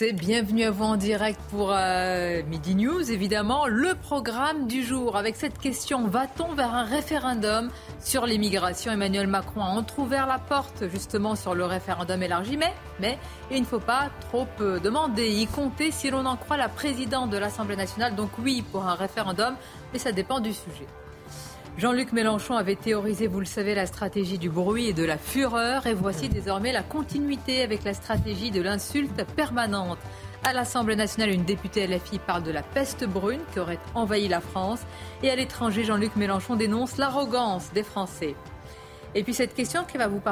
et bienvenue à vous en direct pour euh, Midi News, évidemment. Le programme du jour avec cette question va-t-on vers un référendum sur l'immigration? Emmanuel Macron a entrouvert la porte justement sur le référendum élargi, mais, mais il ne faut pas trop euh, demander, y compter si l'on en croit la présidente de l'Assemblée nationale. Donc oui pour un référendum, mais ça dépend du sujet. Jean-Luc Mélenchon avait théorisé, vous le savez, la stratégie du bruit et de la fureur. Et voici désormais la continuité avec la stratégie de l'insulte permanente. À l'Assemblée nationale, une députée LFI parle de la peste brune qui aurait envahi la France. Et à l'étranger, Jean-Luc Mélenchon dénonce l'arrogance des Français. Et puis cette question qui va vous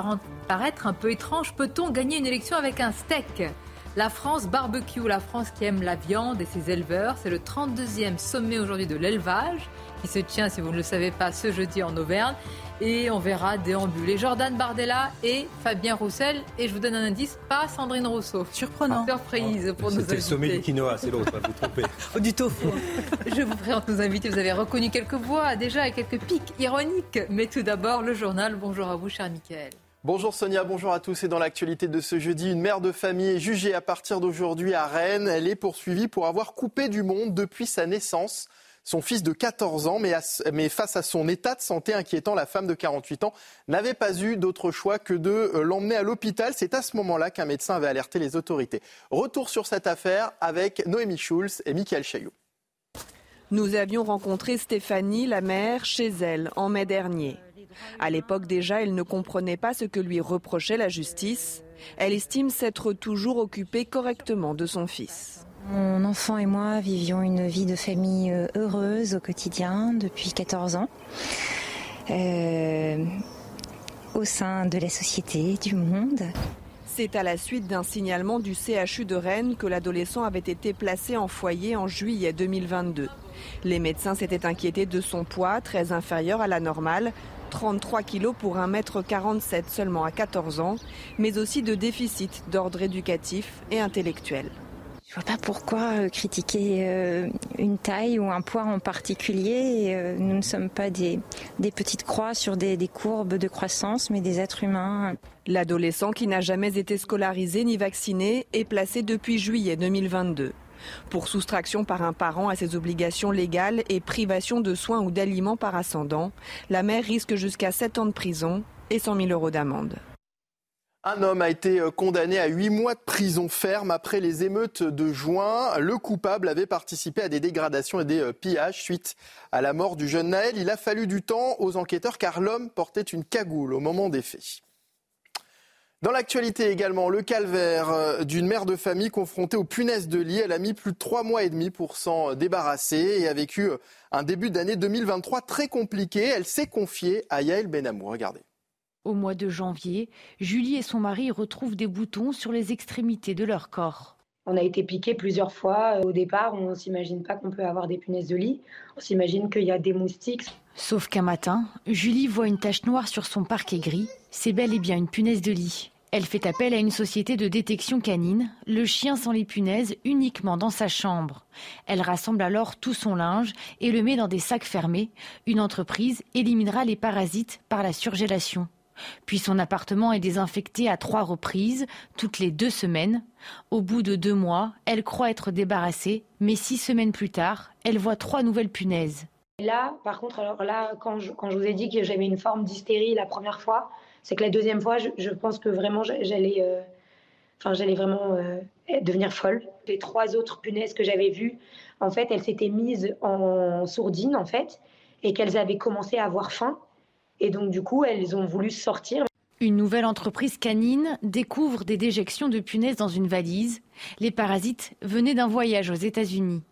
paraître un peu étrange, peut-on gagner une élection avec un steak? La France barbecue, la France qui aime la viande et ses éleveurs, c'est le 32e sommet aujourd'hui de l'élevage qui se tient, si vous ne le savez pas, ce jeudi en Auvergne. Et on verra déambuler Jordan Bardella et Fabien Roussel. Et je vous donne un indice, pas Sandrine Rousseau. Surprenant. Surprise pour nous C'était le sommet du quinoa, c'est l'autre, vous trompez. Oh, du tofu. Je vous présente nos invités. Vous avez reconnu quelques voix déjà et quelques pics ironiques. Mais tout d'abord, le journal. Bonjour à vous, cher Michael. Bonjour Sonia, bonjour à tous. Et dans l'actualité de ce jeudi, une mère de famille est jugée à partir d'aujourd'hui à Rennes. Elle est poursuivie pour avoir coupé du monde depuis sa naissance son fils de 14 ans, mais, face à son état de santé inquiétant, la femme de 48 ans n'avait pas eu d'autre choix que de euh, l'emmener à l'hôpital. C'est à ce moment-là qu'un médecin avait alerté les autorités. Retour sur cette affaire avec Noémie Schulz et Michael Chaillot. Nous avions rencontré Stéphanie, la mère, chez elle en mai dernier. À l'époque déjà, elle ne comprenait pas ce que lui reprochait la justice. Elle estime s'être toujours occupée correctement de son fils. Mon enfant et moi vivions une vie de famille euh, heureuse au quotidien depuis 14 ans. Euh, au sein de la société, du monde. C'est à la suite d'un signalement du CHU de Rennes que l'adolescent avait été placé en foyer en juillet 2022. Les médecins s'étaient inquiétés de son poids, très inférieur à la normale, 33 kilos pour 1m47 seulement à 14 ans, mais aussi de déficit d'ordre éducatif et intellectuel. Je vois pas pourquoi euh, critiquer euh, une taille ou un poids en particulier. Euh, nous ne sommes pas des, petites croix sur des, des, courbes de croissance, mais des êtres humains. L'adolescent qui n'a jamais été scolarisé ni vacciné est placé depuis juillet 2022. Pour soustraction par un parent à ses obligations légales et privation de soins ou d'aliments par ascendant, la mère risque jusqu'à 7 ans de prison et 100 000 euros d'amende. Un homme a été euh, condamné à huit mois de prison ferme après les émeutes de juin. Le coupable avait participé à des dégradations et des euh, pillages suite à la mort du jeune Naël. Il a fallu du temps aux enquêteurs car l'homme portait une cagoule au moment des faits. Dans l'actualité également, le calvaire euh, d'une mère de famille confrontée aux punaises de lit. Elle a mis plus de trois mois et demi pour s'en débarrasser et a vécu un début d'année 2023 très compliqué. Elle s'est confiée à Yael Benamou. Regardez. Au mois de janvier, Julie et son mari retrouvent des boutons sur les extrémités de leur corps. On a été piqué plusieurs fois. Au départ, on ne s'imagine pas qu'on peut avoir des punaises de lit. On s'imagine qu'il y a des moustiques. Sauf qu'un matin, Julie voit une tache noire sur son parquet gris. C'est bel et bien une punaise de lit. Elle fait appel à une société de détection canine. Le chien sent les punaises uniquement dans sa chambre. Elle rassemble alors tout son linge et le met dans des sacs fermés. Une entreprise éliminera les parasites par la surgélation. Puis son appartement est désinfecté à trois reprises, toutes les deux semaines. Au bout de deux mois, elle croit être débarrassée, mais six semaines plus tard, elle voit trois nouvelles punaises. Là, par contre, alors là, quand je, vous ai dit que j'avais une forme d'hystérie la première fois, c'est que la deuxième fois, je, pense que vraiment j'allais, euh, enfin j'allais vraiment euh, devenir folle. Les trois autres punaises que j'avais vues, en fait, elles s'étaient mises en sourdine, en fait, et qu'elles avaient commencé à avoir faim. Et donc, du coup, elles ont voulu sortir. Une nouvelle entreprise canine découvre des déjections de punaises dans une valise. Les parasites venaient d'un voyage aux États-Unis.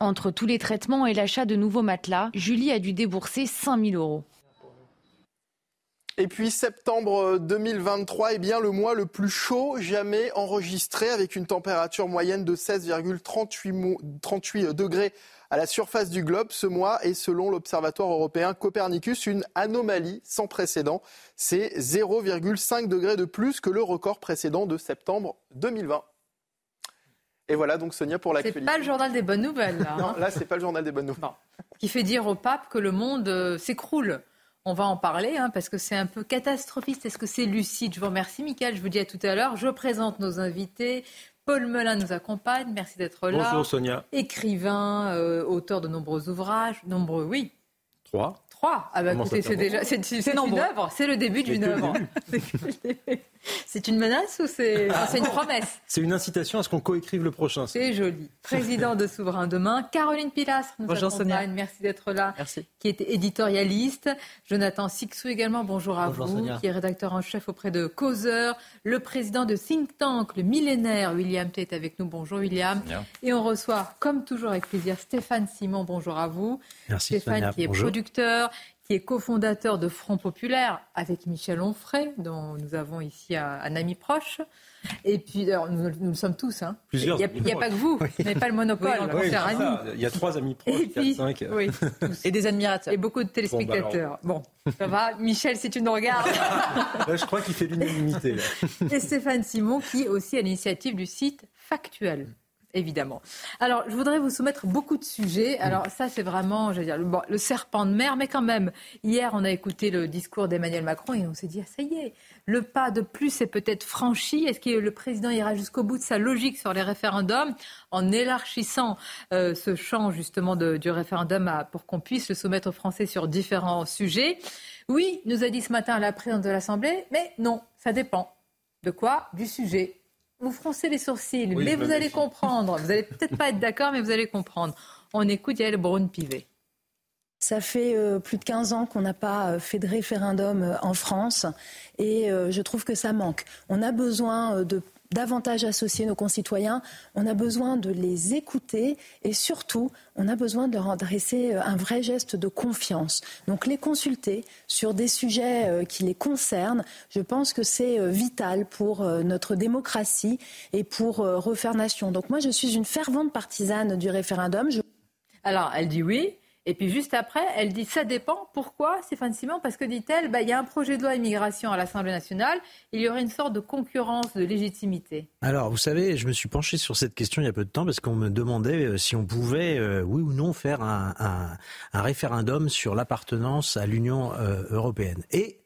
Entre tous les traitements et l'achat de nouveaux matelas, Julie a dû débourser 5000 euros. Et puis septembre 2023 est bien le mois le plus chaud jamais enregistré avec une température moyenne de 16,38 degrés à la surface du globe ce mois et selon l'Observatoire européen Copernicus, une anomalie sans précédent. C'est 0,5 degrés de plus que le record précédent de septembre 2020. Et voilà donc Sonia pour l'actualité. C'est pas le journal des bonnes nouvelles là. non, hein. là c'est pas le journal des bonnes nouvelles. Qui fait dire au pape que le monde euh, s'écroule. On va en parler hein, parce que c'est un peu catastrophiste. Est-ce que c'est lucide? Je vous remercie, Michael. Je vous dis à tout à l'heure. Je présente nos invités. Paul Melun nous accompagne. Merci d'être là. Bonjour Sonia. Écrivain, euh, auteur de nombreux ouvrages. Nombreux, oui. Trois. Trois. Ah bah écoutez, c'est déjà c'est une œuvre. C'est le début d'une œuvre. C'est une menace ou c'est une promesse? C'est une incitation à ce qu'on coécrive le prochain. C'est joli. Président de Souverain Demain, Caroline Pilastre nous bonjour accompagne. Merci d'être là. Merci. Qui est éditorialiste. Jonathan Sixou également, bonjour à vous. Qui est rédacteur en chef auprès de Causeur. Le président de Think Tank, le millénaire, William T. est avec nous. Bonjour William. Et on reçoit, comme toujours avec plaisir, Stéphane Simon. Bonjour à vous. Merci Stéphane qui est producteur, qui est cofondateur de Front Populaire avec Michel Onfray, dont nous avons ici un, ami proche. Et puis, nous, nous, le sommes tous. Hein. Plusieurs. Il n'y a, pas que vous, vous n'avez pas le monopole. il y a trois amis proches, et puis, cinq. et des admirateurs. Et beaucoup de téléspectateurs. Bon, ça va. Michel, si tu nous regardes. je crois qu'il fait l'unanimité. Et Stéphane Simon, qui est aussi à l'initiative du site Factuel évidemment. Alors, je voudrais vous soumettre beaucoup de sujets. Alors, ça, c'est vraiment, je veux dire, le, serpent de mer, mais quand même, hier, on a écouté le discours d'Emmanuel Macron et on s'est dit, ah, ça y est, le pas de plus est peut-être franchi. Est-ce que le président ira jusqu'au bout de sa logique sur les référendums en élargissant euh, ce champ, justement, du référendum pour qu'on puisse le soumettre aux Français sur différents sujets? Oui, nous a dit ce matin la présidente de l'Assemblée, mais non, ça dépend. De quoi? Du sujet vous froncez les sourcils, mais vous allez comprendre. Vous n'allez peut-être pas être d'accord, mais vous allez comprendre. On écoute Yael Braun-Pivet. Ça fait euh, plus de 15 ans qu'on n'a pas euh, fait de référendum euh, en France et je trouve que ça manque. On a besoin de davantage associer nos concitoyens, on a besoin de les écouter et surtout, on a besoin de leur adresser euh, un vrai geste de confiance. Donc les consulter sur des sujets euh, qui les concernent, je pense que c'est euh, vital pour notre démocratie et pour refaire nation. Donc moi, je suis une fervente partisane du référendum. Alors, elle dit oui. Et puis juste après, elle dit ça dépend. Pourquoi, Stéphane Simon? Parce que, dit-elle, bah, il y a un projet de loi immigration à l'Assemblée nationale. Il y aurait une sorte de concurrence de légitimité. Alors, vous savez, je me suis penché sur cette question il y a peu de temps parce qu'on me demandait euh, si on pouvait, euh, oui ou non, faire un, référendum sur l'appartenance à l'Union euh, européenne. Et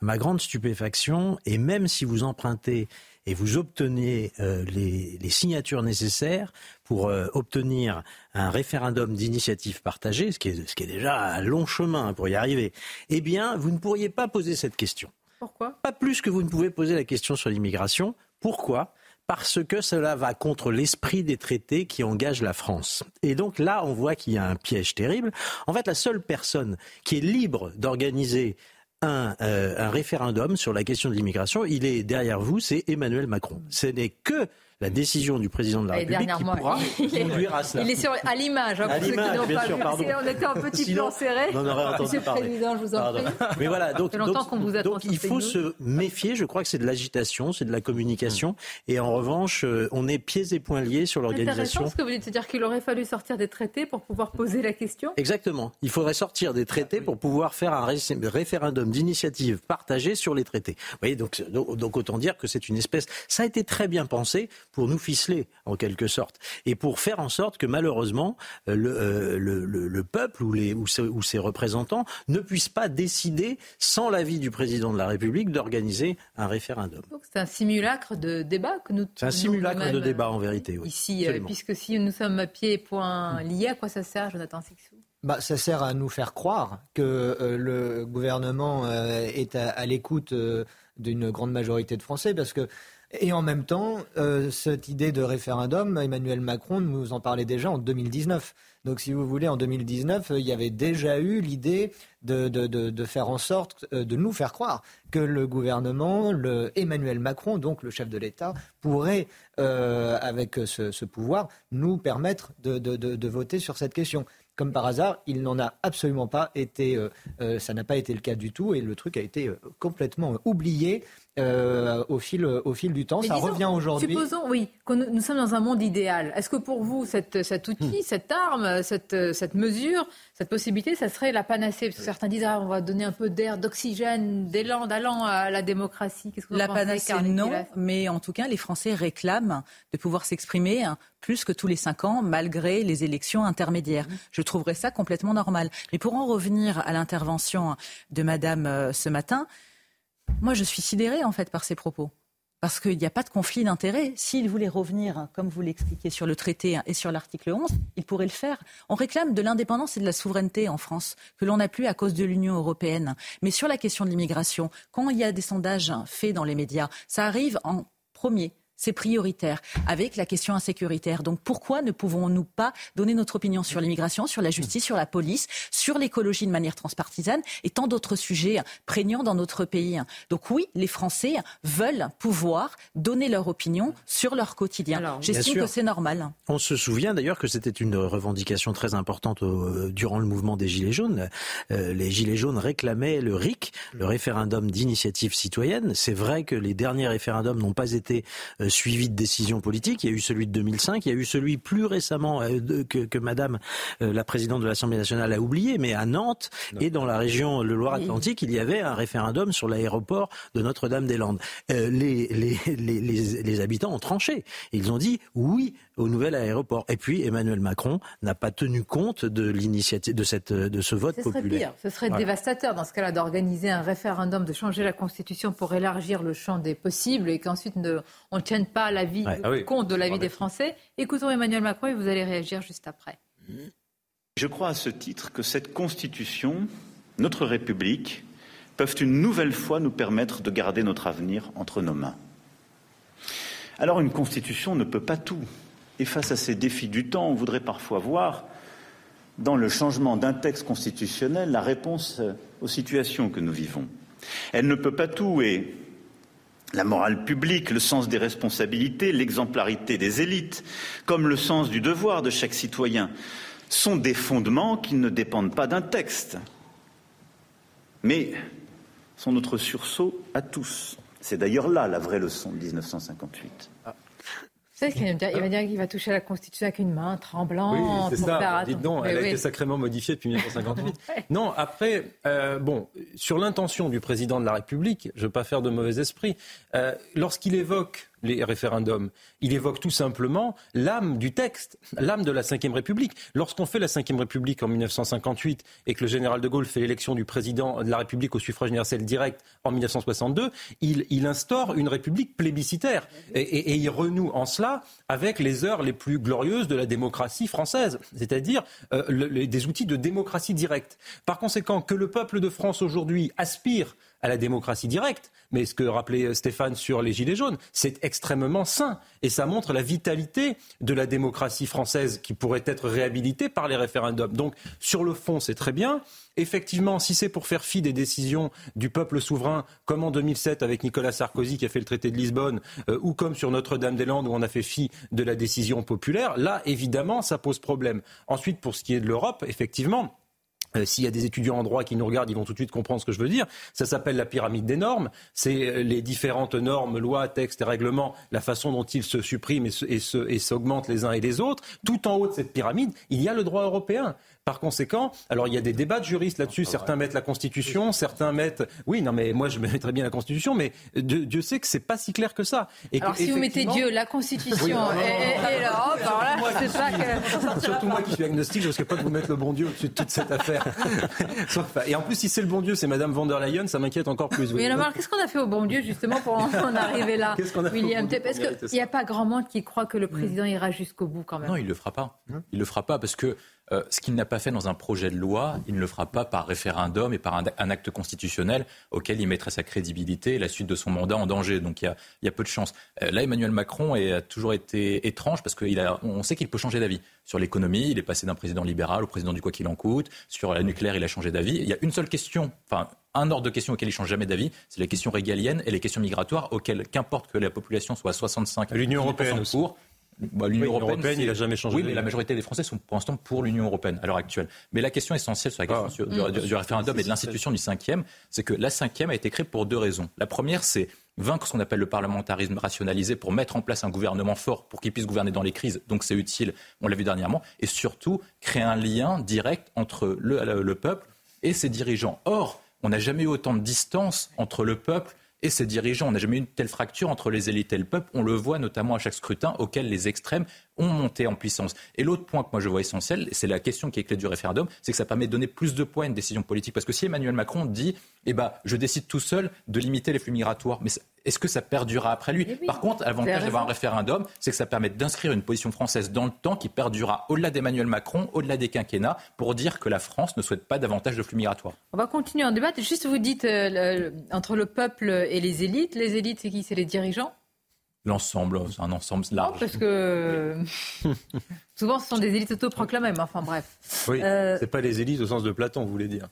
ma grande stupéfaction, et même si vous empruntez et vous obtenez les, les, signatures nécessaires pour obtenir un référendum d'initiative partagée, ce qui, est, ce qui est déjà un long chemin pour y arriver, eh bien, vous ne pourriez pas poser cette question. Pourquoi? Pas plus que vous ne pouvez poser la question sur l'immigration. Pourquoi? Parce que cela va contre l'esprit des traités qui engagent la France. Et donc là, on voit qu'il y a un piège terrible. En fait, la seule personne qui est libre d'organiser un, euh, un référendum sur la question de l'immigration, il est derrière vous, c'est Emmanuel Macron. Ce n'est que la décision du président de la République qui pourra conduire à cela. Il est sur, à l'image, hein, pour ceux qui n'ont pas sûr, vu. Pardon. On était en petit Sinon, plan serré. On aurait entendu Monsieur le Président, je vous en prie. Mais voilà, donc, donc, vous donc il faut se méfier. Je crois que c'est de l'agitation, c'est de la communication. Et en revanche, euh, on est pieds et points liés sur l'organisation. C'est ce que vous dites, c'est-à-dire qu'il aurait fallu sortir des traités pour pouvoir poser la question Exactement. Il faudrait sortir des traités pour pouvoir faire un référendum d'initiative partagée sur les traités. Vous voyez, donc, donc autant dire que c'est une espèce. Ça a été très bien pensé pour nous ficeler, en quelque sorte, et pour faire en sorte que malheureusement euh, euh, le, le, le, peuple ou, les, ou, ses, représentants ne puissent pas décider, sans l'avis du président de la République, d'organiser un référendum. C'est un simulacre de débat que nous. C'est un simulacre de débat en vérité. Oui. Ici, euh, puisque si nous sommes à pied et poings liés, à quoi ça sert, Jonathan Sixou? Bah, ça sert à nous faire croire que le gouvernement est à, à l'écoute d'une grande majorité de Français, parce que et en même temps, euh, cette idée de référendum, Emmanuel Macron nous en parlait déjà en 2019. Donc, si vous voulez, en 2019, il y avait déjà eu l'idée de, de, de, faire en sorte euh, de nous faire croire que le gouvernement, le Emmanuel Macron, donc le chef de l'État, pourrait, euh, avec ce, ce, pouvoir, nous permettre de, voter sur cette question. comme par hasard, il n'en a absolument pas été, euh, euh, ça n'a pas été le cas du tout, et le truc a été euh, complètement oublié euh, au, fil, au fil du temps. ça revient aujourd'hui. Supposons, oui, que nous, sommes dans un monde idéal. Est-ce que pour vous, cette, cet outil, hmm. cette arme, cette, cette mesure, cette possibilité, ça serait la panacée? Parce que certains disent ah, on va donner un peu d'air, d'oxygène, d'élan, d'allant à la démocratie. Que la panacée, non, mais en tout cas, les Français réclament de pouvoir s'exprimer hein, plus que tous les cinq ans, malgré les élections intermédiaires. Hmm. Je trouverais ça complètement normal. Mais pour en revenir à l'intervention de Madame euh, ce matin, moi, je suis sidérée en fait par ces propos. Parce qu'il n'y a pas de conflit d'intérêts. S'il voulait revenir, comme vous l'expliquez, sur le traité et sur l'article 11, il pourrait le faire. On réclame de l'indépendance et de la souveraineté en France, que l'on n'a plus à cause de l'Union européenne. Mais sur la question de l'immigration, quand il y a des sondages faits dans les médias, ça arrive en premier c'est prioritaire, avec la question insécuritaire. Donc pourquoi ne pouvons-nous pas donner notre opinion sur l'immigration, sur la justice, sur la police, sur l'écologie de manière transpartisane et tant d'autres sujets prégnants dans notre pays? Donc oui, les Français veulent pouvoir donner leur opinion sur leur quotidien. J'estime que c'est normal. On se souvient d'ailleurs que c'était une revendication très importante durant le mouvement des Gilets jaunes. Euh, les Gilets jaunes réclamaient le RIC, le référendum d'initiative citoyenne. C'est vrai que les derniers référendums n'ont pas été euh, suivi de décisions politiques. Il y a eu celui de 2005, il y a eu celui plus récemment euh, que, que, Madame euh, la présidente de l'Assemblée nationale a oublié, mais à Nantes et dans la région le Loire-Atlantique, il y avait un référendum sur l'aéroport de Notre-Dame-des-Landes. Euh, les, les, les, les, habitants ont tranché. Ils ont dit oui au nouvel aéroport. Et puis Emmanuel Macron n'a pas tenu compte de l'initiative de cette de ce vote ce serait Pire. Ce serait dévastateur dans ce cas-là d'organiser un référendum, de changer la constitution pour élargir le champ des possibles et qu'ensuite on ne tienne pas l'avis ouais. Ah compte de l'avis des Français. Écoutons Emmanuel Macron et vous allez réagir juste après. Je crois à ce titre que cette constitution, notre République, peuvent une nouvelle fois nous permettre de garder notre avenir entre nos mains. Alors une constitution ne peut pas tout. Et face à ces défis du temps, on voudrait parfois voir dans le changement d'un texte constitutionnel la réponse aux situations que nous vivons. Elle ne peut pas tout et la morale publique, le sens des responsabilités, l'exemplarité des élites, comme le sens du devoir de chaque citoyen, sont des fondements qui ne dépendent pas d'un texte, mais sont notre sursaut à tous. C'est d'ailleurs là la vraie leçon de 1958. Il va dire qu'il va toucher la Constitution avec une main tremblante. Oui, c'est ça. Dites donc, elle a été sacrément modifiée depuis 1958. non, après, euh, bon, sur l'intention du président de la République, je ne veux pas faire de mauvais esprit, euh, lorsqu'il évoque les référendums. Il évoque tout simplement l'âme du texte, l'âme de la Ve République. Lorsqu'on fait la Ve République en 1958 et que le général de Gaulle fait l'élection du président de la République au suffrage universel direct en 1962, il, il instaure une République plébiscitaire et, il renoue en cela avec les heures les plus glorieuses de la démocratie française, c'est-à-dire euh, des outils de démocratie directe. Par conséquent, que le peuple de France aujourd'hui aspire à la démocratie directe, mais ce que rappelait Stéphane sur les Gilets jaunes, c'est extrêmement sain. Et ça montre la vitalité de la démocratie française qui pourrait être réhabilitée par les référendums. Donc, sur le fond, c'est très bien. Effectivement, si c'est pour faire fi des décisions du peuple souverain, comme en 2007 avec Nicolas Sarkozy qui a fait le traité de Lisbonne, euh, ou comme sur Notre-Dame-des-Landes où on a fait fi de la décision populaire, là, évidemment, ça pose problème. Ensuite, pour ce qui est de l'Europe, effectivement, euh, s'il y a des étudiants en droit qui nous regardent, ils vont tout de suite comprendre ce que je veux dire. Ça s'appelle la pyramide des normes. C'est euh, les différentes normes, lois, textes et règlements, la façon dont ils se suppriment et s'augmentent les uns et les autres. Tout en haut de cette pyramide, il y a le droit européen. Par conséquent, alors il y a des débats de juristes là-dessus. Certains mettent la Constitution, certains mettent. Oui, non, mais moi je mettrais bien la Constitution, mais Dieu, sait que c'est pas si clair que ça. Et alors si vous mettez Dieu, la Constitution et, l'Europe, alors là, c'est pas que. Surtout moi qui suis agnostique, je ne risque pas de vous mettre le bon Dieu au-dessus de toute cette affaire. et en plus, si c'est le bon Dieu, c'est Madame von der Leyen, ça m'inquiète encore plus. Oui, alors qu'est-ce qu'on a fait au bon Dieu justement pour en arriver là Qu'est-ce qu'on a William fait Parce qu'il n'y a pas grand monde qui croit que le président ira jusqu'au bout quand même? Non, il le fera pas. Il le fera pas parce que euh, ce qu'il n'a pas fait dans un projet de loi, il ne le fera pas par référendum et par un, acte constitutionnel auquel il mettrait sa crédibilité et la suite de son mandat en danger. Donc il y a, peu de chance. Euh, là, Emmanuel Macron a toujours été étrange parce qu'on sait qu'il peut changer d'avis. Sur l'économie, il est passé d'un président libéral au président du quoi qu'il en coûte. Sur la nucléaire, il a changé d'avis. Il y a une seule question, enfin un ordre de questions auquel il change jamais d'avis, c'est les questions régaliennes et les questions migratoires auxquelles, qu'importe que la population soit à 65 l'Union européenne pour, bah, l'Union européenne, il n'a jamais changé. Oui, mais la majorité des Français sont pour l'instant pour l'Union européenne à l'heure actuelle. Mais la question essentielle sur la question ah. du, référendum et de l'institution du cinquième, c'est que la cinquième a été créée pour deux raisons. La première, c'est vaincre ce qu'on appelle le parlementarisme rationalisé pour mettre en place un gouvernement fort pour qu'il puisse gouverner dans les crises. Donc c'est utile, on l'a vu dernièrement. Et surtout, créer un lien direct entre le, le peuple et ses dirigeants. Or, on n'a jamais eu autant de distance entre le peuple et ses dirigeants. On n'a jamais eu une telle fracture entre les élites et le peuple. On le voit notamment à chaque scrutin auquel les extrêmes ont monté en puissance. Et l'autre point que moi je vois essentiel, c'est la question qui est clé du référendum, c'est que ça permet de donner plus de poids à une décision politique. Parce que si Emmanuel Macron dit, eh ben, je décide tout seul de limiter les flux migratoires, mais est-ce que ça perdurera après lui? Par contre, l'avantage d'avoir un référendum, c'est que ça permet d'inscrire une position française dans le temps qui perdurera au-delà d'Emmanuel Macron, au-delà des quinquennats, pour dire que la France ne souhaite pas davantage de flux migratoires. On va continuer en débat. Juste, vous dites euh, entre le peuple et les élites. Les élites, c'est qui? C'est les dirigeants? L'ensemble, c'est un ensemble large. Non, parce que souvent, ce sont des élites autoproclamées. Mais enfin, bref. Oui, euh... c'est pas les élites au sens de Platon, vous voulez dire.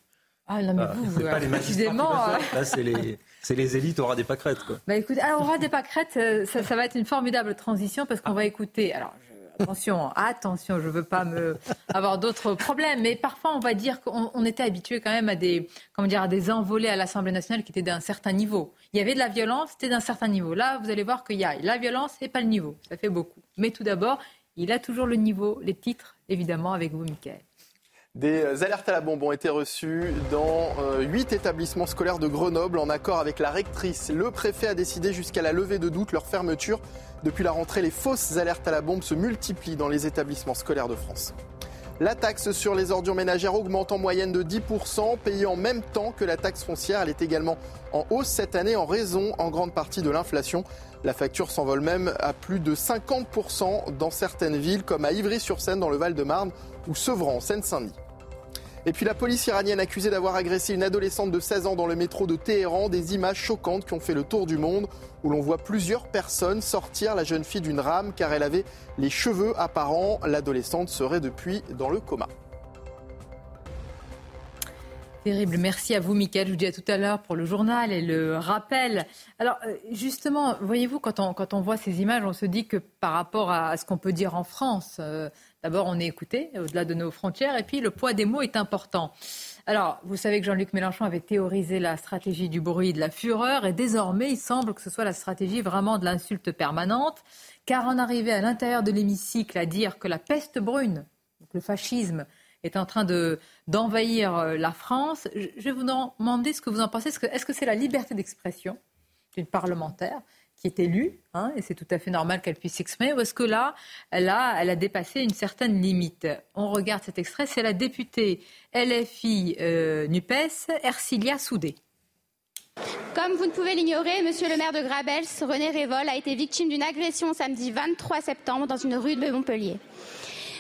Ah non, mais ah, vous, pas les magistrats Là, c'est les, les, élites, aura des pâquerettes, quoi. Bah écoute, alors, aura des pâquerettes, euh, ça, ça, va être une formidable transition parce qu'on va écouter. Alors, attention, attention, je veux pas me avoir d'autres problèmes, mais parfois on va dire qu'on était habitué quand même à des, comment dire, à des envolées à l'Assemblée nationale qui étaient d'un certain niveau. Il y avait de la violence, c'était d'un certain niveau. Là, vous allez voir qu'il y a la violence et pas le niveau. Ça fait beaucoup. Mais tout d'abord, il a toujours le niveau, les titres, évidemment, avec vous, Michael. Des alertes à la bombe ont été reçues dans euh, huit établissements scolaires de Grenoble en accord avec la rectrice. Le préfet a décidé jusqu'à la levée de doute leur fermeture. Depuis la rentrée, les fausses alertes à la bombe se multiplient dans les établissements scolaires de France. La taxe sur les ordures ménagères augmente en moyenne de 10%, payée en même temps que la taxe foncière. Elle est également en hausse cette année en raison en grande partie de l'inflation. La facture s'envole même à plus de 50% dans certaines villes comme à Ivry-sur-Seine dans le Val-de-Marne ou Sevran en Seine-Saint-Denis. Et puis la police iranienne accusée d'avoir agressé une adolescente de 16 ans dans le métro de Téhéran, des images choquantes qui ont fait le tour du monde, où l'on voit plusieurs personnes sortir la jeune fille d'une rame car elle avait les cheveux apparents. L'adolescente serait depuis dans le coma. Terrible. Merci à vous, Mickaël. Je vous dis à tout à l'heure pour le journal et le rappel. Alors, euh, justement, voyez-vous, quand on, quand on voit ces images, on se dit que par rapport à ce qu'on peut dire en France, euh, D'abord, on est écouté au-delà de nos frontières, et puis le poids des mots est important. Alors, vous savez que Jean-Luc Mélenchon avait théorisé la stratégie du bruit de la fureur, et désormais, il semble que ce soit la stratégie vraiment de l'insulte permanente, car en arriver à l'intérieur de l'hémicycle à dire que la peste brune, le fascisme, est en train d'envahir euh, la France, je vais vous demander ce que vous en pensez. Est-ce que c'est la liberté d'expression d'une parlementaire est élue, hein, et c'est tout à fait normal qu'elle puisse s'exprimer, ou est-ce que là, elle a, elle a dépassé une certaine limite On regarde cet extrait, c'est la députée LFI euh, NUPES, Ercilia Soudé. Comme vous ne pouvez l'ignorer, monsieur le maire de Grabels, René Révol, a été victime d'une agression samedi 23 septembre dans une rue de Montpellier.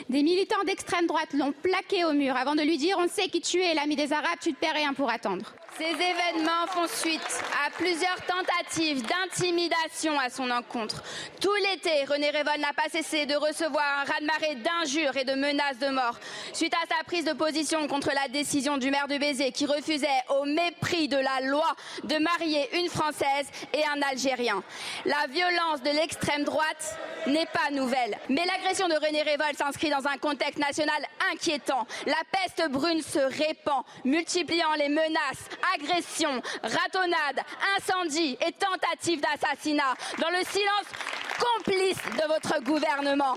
Des militants d'extrême droite l'ont plaqué au mur avant de lui dire On sait qui tu es, l'ami des Arabes, tu te paierais rien pour attendre. Ces événements font suite à plusieurs tentatives d'intimidation à son encontre. Tout l'été, René Révol n'a pas cessé de recevoir un raz-de-marée d'injures et de menaces de mort suite à sa prise de position contre la décision du maire de Bézé qui refusait, au mépris de la loi, de marier une Française et un Algérien. La violence de l'extrême droite n'est pas nouvelle, mais l'agression de René Révol s'inscrit dans un contexte national inquiétant. La peste brune se répand, multipliant les menaces agressions, ratonnades, incendies et tentatives d'assassinat dans le silence complice de votre gouvernement.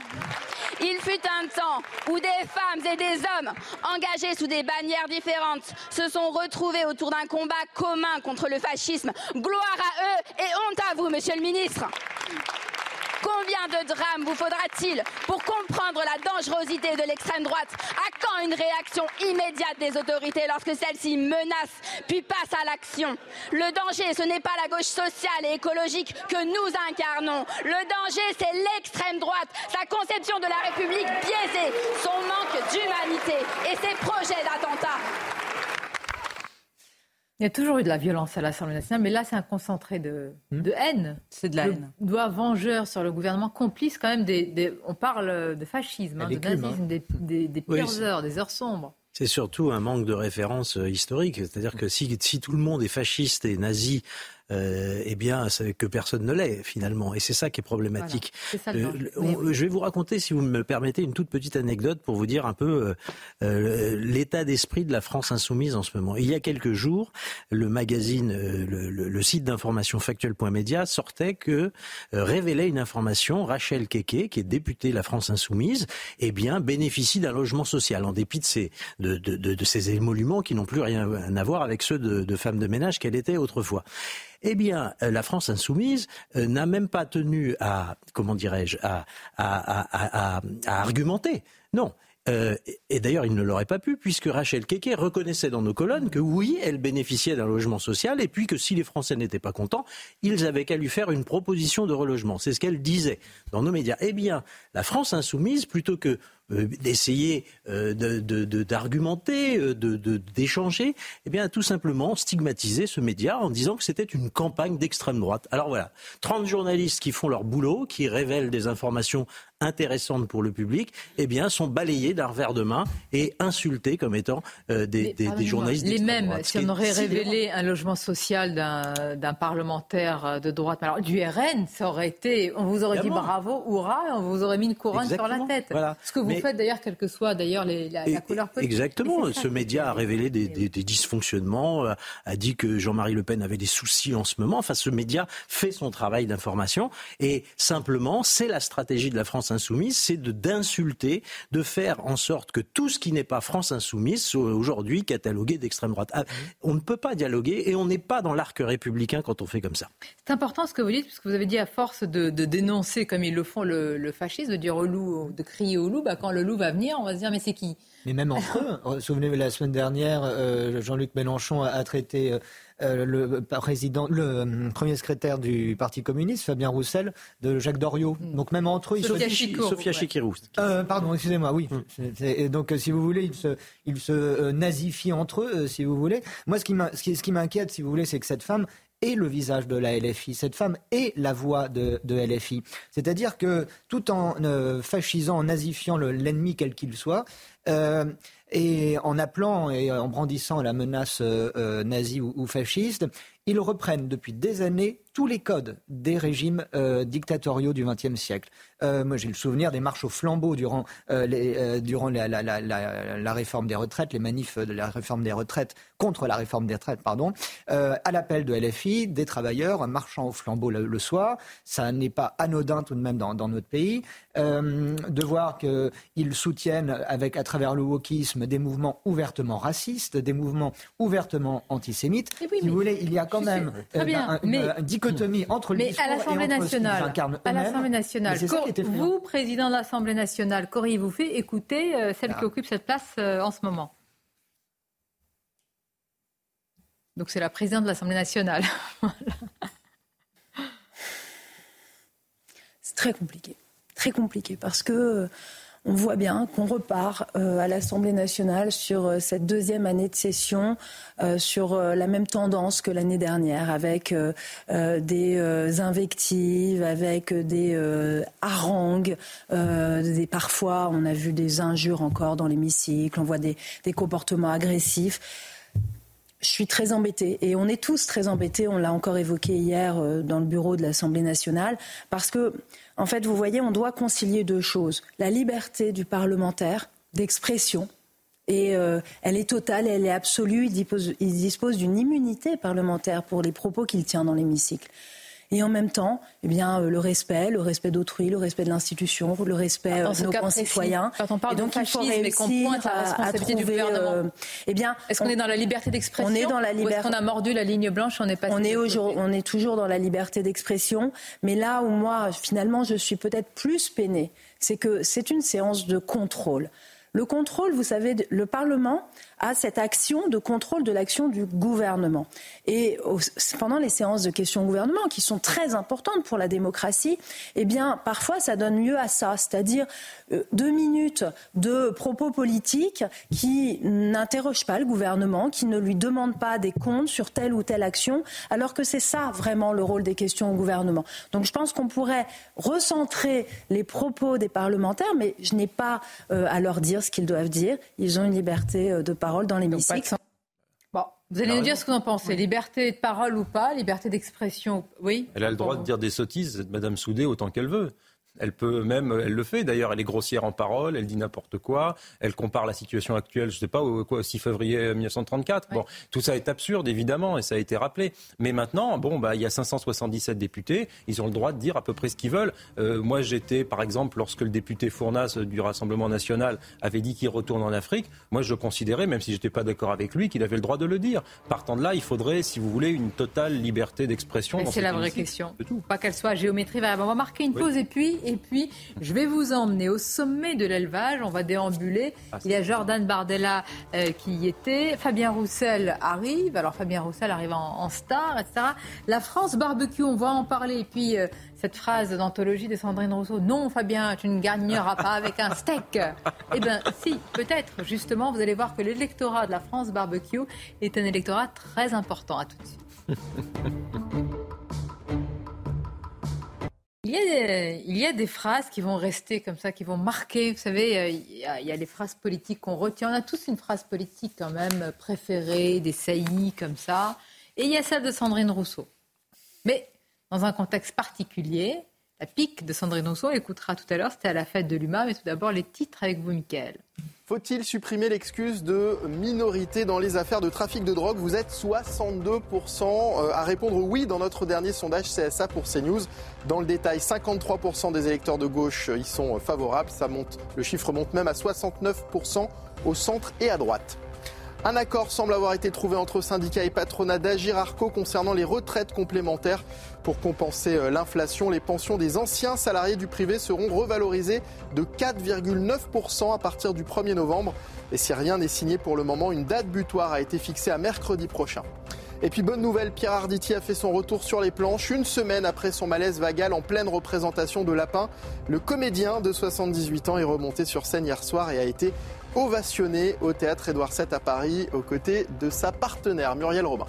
Il fut un temps où des femmes et des hommes engagés sous des bannières différentes se sont retrouvés autour d'un combat commun contre le fascisme. Gloire à eux et honte à vous, monsieur le ministre. Combien de drames vous faudra-t-il pour comprendre la dangerosité de l'extrême droite À quand une réaction immédiate des autorités lorsque celle-ci menace puis passe à l'action Le danger, ce n'est pas la gauche sociale et écologique que nous incarnons. Le danger, c'est l'extrême droite, sa conception de la République biaisée, son manque d'humanité et ses projets d'attentat. Il y a toujours eu de la violence à l'Assemblée nationale, mais là, c'est un concentré de, hmm. de haine. C'est de la haine. Doigt vengeur sur le gouvernement, complice quand même des. on parle de fascisme, hein, de nazisme, hein. des, des, des pires heures, des heures sombres. C'est surtout un manque de référence euh, historique. C'est-à-dire que si, si, tout le monde est fasciste et nazi euh, eh bien, que personne ne l'est finalement. Et c'est ça qui est problématique. Euh, je vais vous raconter, si vous me permettez, une toute petite anecdote pour vous dire un peu l'état d'esprit de la France insoumise en ce moment. Il y a quelques jours, le magazine, le, site d'information factuelle.media sortait que révélait une information, Rachel Keke, qui est députée de la France insoumise, eh bien, bénéficie d'un logement social en dépit de ces, de, de, de, ces émoluments qui n'ont plus rien à voir avec ceux de, de femmes de ménage qu'elle était autrefois. Eh bien, euh, la France insoumise euh, n'a même pas tenu à, comment dirais-je, à, à, à, à, argumenter. Non, euh, et d'ailleurs, il ne l'aurait pas pu, puisque Rachel Keke reconnaissait dans nos colonnes que oui, elle bénéficiait d'un logement social, et puis que si les Français n'étaient pas contents, ils avaient qu'à lui faire une proposition de relogement. C'est ce qu'elle disait dans nos médias. Eh bien, la France insoumise, plutôt que d'essayer euh, d'argumenter, euh, d'échanger, eh bien tout simplement stigmatiser ce média en disant que c'était une campagne d'extrême droite. Alors voilà, 30 journalistes qui font leur boulot, qui révèlent des informations intéressantes pour le public, eh bien sont balayés d'un revers de main et insultés comme étant des, des, des, journalistes. Les mêmes, si on aurait révélé un logement social d'un parlementaire de droite, alors du RN, ça aurait été, on vous aurait dit bravo, hurrah, on vous aurait mis une couronne sur la tête. Voilà. Ce que vous fait d'ailleurs, quelle que soit d'ailleurs la, couleur politique. Exactement. Ce média a révélé des, dysfonctionnements, euh, a dit que Jean-Marie Le Pen avait des soucis en ce moment. Enfin, ce média fait son travail d'information et simplement, c'est la stratégie de la France insoumise, c'est de d'insulter, de faire en sorte que tout ce qui n'est pas France insoumise soit aujourd'hui catalogué d'extrême droite. Ah, on ne peut pas dialoguer et on n'est pas dans l'arc républicain quand on fait comme ça. C'est important ce que vous dites, parce que vous avez dit à force de, dénoncer, comme ils le font, le, fascisme, de dire au loup, de crier au loup, bah, quand le loup va venir, on va se dire mais c'est qui? Mais même entre eux. Souvenez-vous, la semaine dernière, euh, Jean-Luc Mélenchon a, traité euh, euh, le président, le premier secrétaire du Parti communiste, Fabien Roussel, de Jacques Doriot. Hmm. Donc même entre eux, ils Sophia se... Sophia Chikirou. pardon, excusez-moi, oui. Hmm. donc si vous voulez, ils se, ils se nazifient entre eux, si vous voulez. Moi, ce qui m'inquiète, si vous voulez, c'est que cette femme est le visage de la LFI. Cette femme est la voix de, LFI. C'est-à-dire que tout en euh, fascisant, en nazifiant l'ennemi quel qu'il soit, euh, et en appelant et en brandissant la menace euh, nazie ou, fasciste, ils reprennent depuis des années tous les codes des régimes dictatoriaux du XXe siècle. Euh, moi, j'ai le souvenir des marches au flambeau durant, euh, les, euh, durant la, la, la, la, réforme des retraites, les manifs de la réforme des retraites contre la réforme des retraites, pardon, à l'appel de LFI, des travailleurs marchant au flambeau le, soir. Ça n'est pas anodin tout de même dans, dans notre pays. de voir qu'ils soutiennent avec à travers le wokisme des mouvements ouvertement racistes, des mouvements ouvertement antisémites. si vous voulez, il y a quand même une, dichotomie entre le discours à l'Assemblée nationale, à l'Assemblée nationale, vous, président de l'Assemblée nationale, qu'auriez-vous fait écouter euh, celle qui ah. occupe cette place euh, en ce moment Donc c'est la présidente de l'Assemblée nationale. c'est très compliqué. Très compliqué parce que on voit bien qu'on repart euh, à l'Assemblée nationale sur euh, cette deuxième année de session, euh, sur la même tendance que l'année dernière, avec des invectives, avec des harangues, des, parfois on a vu des injures encore dans l'hémicycle, on voit des, des comportements agressifs. Je suis très embêtée et on est tous très embêtés. On l'a encore évoqué hier dans le bureau de l'Assemblée nationale parce que en fait, vous voyez, on doit concilier deux choses. La liberté du parlementaire d'expression, et euh, elle est totale, elle est absolue. Il il dispose d'une immunité parlementaire pour les propos qu'il tient dans l'hémicycle et en même temps, eh bien, euh, le respect, le respect d'autrui, le respect de l'institution, le respect euh, de nos concitoyens. Quand on parle de fascisme et qu'on pointe à la responsabilité du gouvernement, euh, eh bien, est-ce qu'on est dans la liberté d'expression On est dans la liberté. Est-ce qu'on a mordu la ligne blanche On est On est, on est toujours dans la liberté d'expression, mais là où moi, finalement, je suis peut-être plus peinée, c'est que c'est une séance de contrôle. Le contrôle, vous savez, le Parlement à cette action de contrôle de l'action du gouvernement. Et pendant les séances de questions au gouvernement, qui sont très importantes pour la démocratie, eh bien, parfois, ça donne lieu à ça, c'est-à-dire euh, deux minutes de propos politiques qui n'interrogent pas le gouvernement, qui ne lui demandent pas des comptes sur telle ou telle action, alors que c'est ça vraiment le rôle des questions au gouvernement. Donc, je pense qu'on pourrait recentrer les propos des parlementaires, mais je n'ai pas euh, à leur dire ce qu'ils doivent dire. Ils ont une liberté euh, de parole dans l'hémicycle. Vous allez nous dire ce que vous en pensez. Liberté de parole ou pas, liberté d'expression, oui Elle a le droit de dire des sottises, Madame Soudé, autant qu'elle veut. Elle peut même, elle le fait d'ailleurs, elle est grossière en parole, elle dit n'importe quoi, elle compare la situation actuelle, je ne sais pas, au quoi, 6 février 1934. Bon, tout ça est absurde évidemment et ça a été rappelé. Mais maintenant, bon, bah, il y a 577 députés, ils ont le droit de dire à peu près ce qu'ils veulent. Euh, moi, j'étais, par exemple, lorsque le député Fournas du Rassemblement national avait dit qu'il retourne en Afrique, moi je considérais, même si j'étais pas d'accord avec lui, qu'il avait le droit de le dire. Partant de là, il faudrait, si vous voulez, une totale liberté d'expression. C'est la vraie question. Pas qu'elle soit géométrie variable. On va marquer une pause et puis et puis, je vais vous emmener au sommet de l'élevage. On va déambuler. Ah, Il y a Jordan Bardella euh, qui y était. Fabien Roussel arrive. Alors, Fabien Roussel arrive en, star, etc. La France barbecue, on va en parler. Et puis, euh, cette phrase d'anthologie de Sandrine Rousseau Non, Fabien, tu ne gagneras pas avec un steak. Eh bien, si, peut-être. Justement, vous allez voir que l'électorat de la France barbecue est un électorat très important. À tout de suite. Il y, a des, phrases qui vont rester comme ça, qui vont marquer. Vous savez, euh, il y a, il y a les phrases politiques qu'on retient. On a tous une phrase politique quand même préférée, des saillies comme ça. Et il y a celle de Sandrine Rousseau. Mais dans un contexte particulier, la pique de Sandrine Rousseau, on écoutera tout à l'heure, c'était à la fête de l'UMA. Mais tout d'abord, les titres avec vous, Mickaël. Faut-il supprimer l'excuse de minorité dans les affaires de trafic de drogue? Vous êtes 62% euh, à répondre oui dans notre dernier sondage CSA pour CNews. Dans le détail, 53% des électeurs de gauche y sont favorables. Ça monte, le chiffre monte même à 69% au centre et à droite. Un accord semble avoir été trouvé entre syndicats et patronat d'Agir Arco concernant les retraites complémentaires. Pour compenser euh, l'inflation, les pensions des anciens salariés du privé seront revalorisées de 4,9% à partir du 1er novembre. Et si rien n'est signé pour le moment, une date butoir a été fixée à mercredi prochain. Et puis bonne nouvelle, Pierre Arditi a fait son retour sur les planches une semaine après son malaise vagal en pleine représentation de Lapin. Le comédien de 78 ans est remonté sur scène hier soir et a été ovationné au théâtre Édouard VII à Paris aux côtés de sa partenaire Muriel Robin.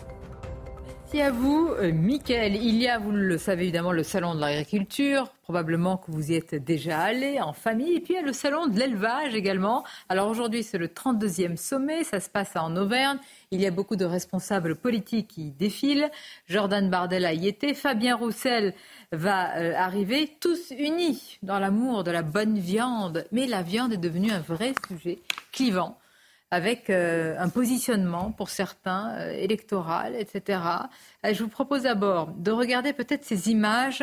Merci à vous, euh, Mickaël. Il y a, vous le savez évidemment, le salon de l'agriculture. Probablement que vous y êtes déjà allé en famille. Et puis il y a le salon de l'élevage également. Alors aujourd'hui, c'est le 32e sommet. Ça se passe en Auvergne. Il y a beaucoup de responsables politiques qui défilent. Jordan Bardella y était. Fabien Roussel va euh, arriver, tous unis dans l'amour de la bonne viande. Mais la viande est devenue un vrai sujet clivant avec euh, un positionnement pour certains euh, électoral, etc. Euh, je vous propose d'abord de regarder peut-être ces images.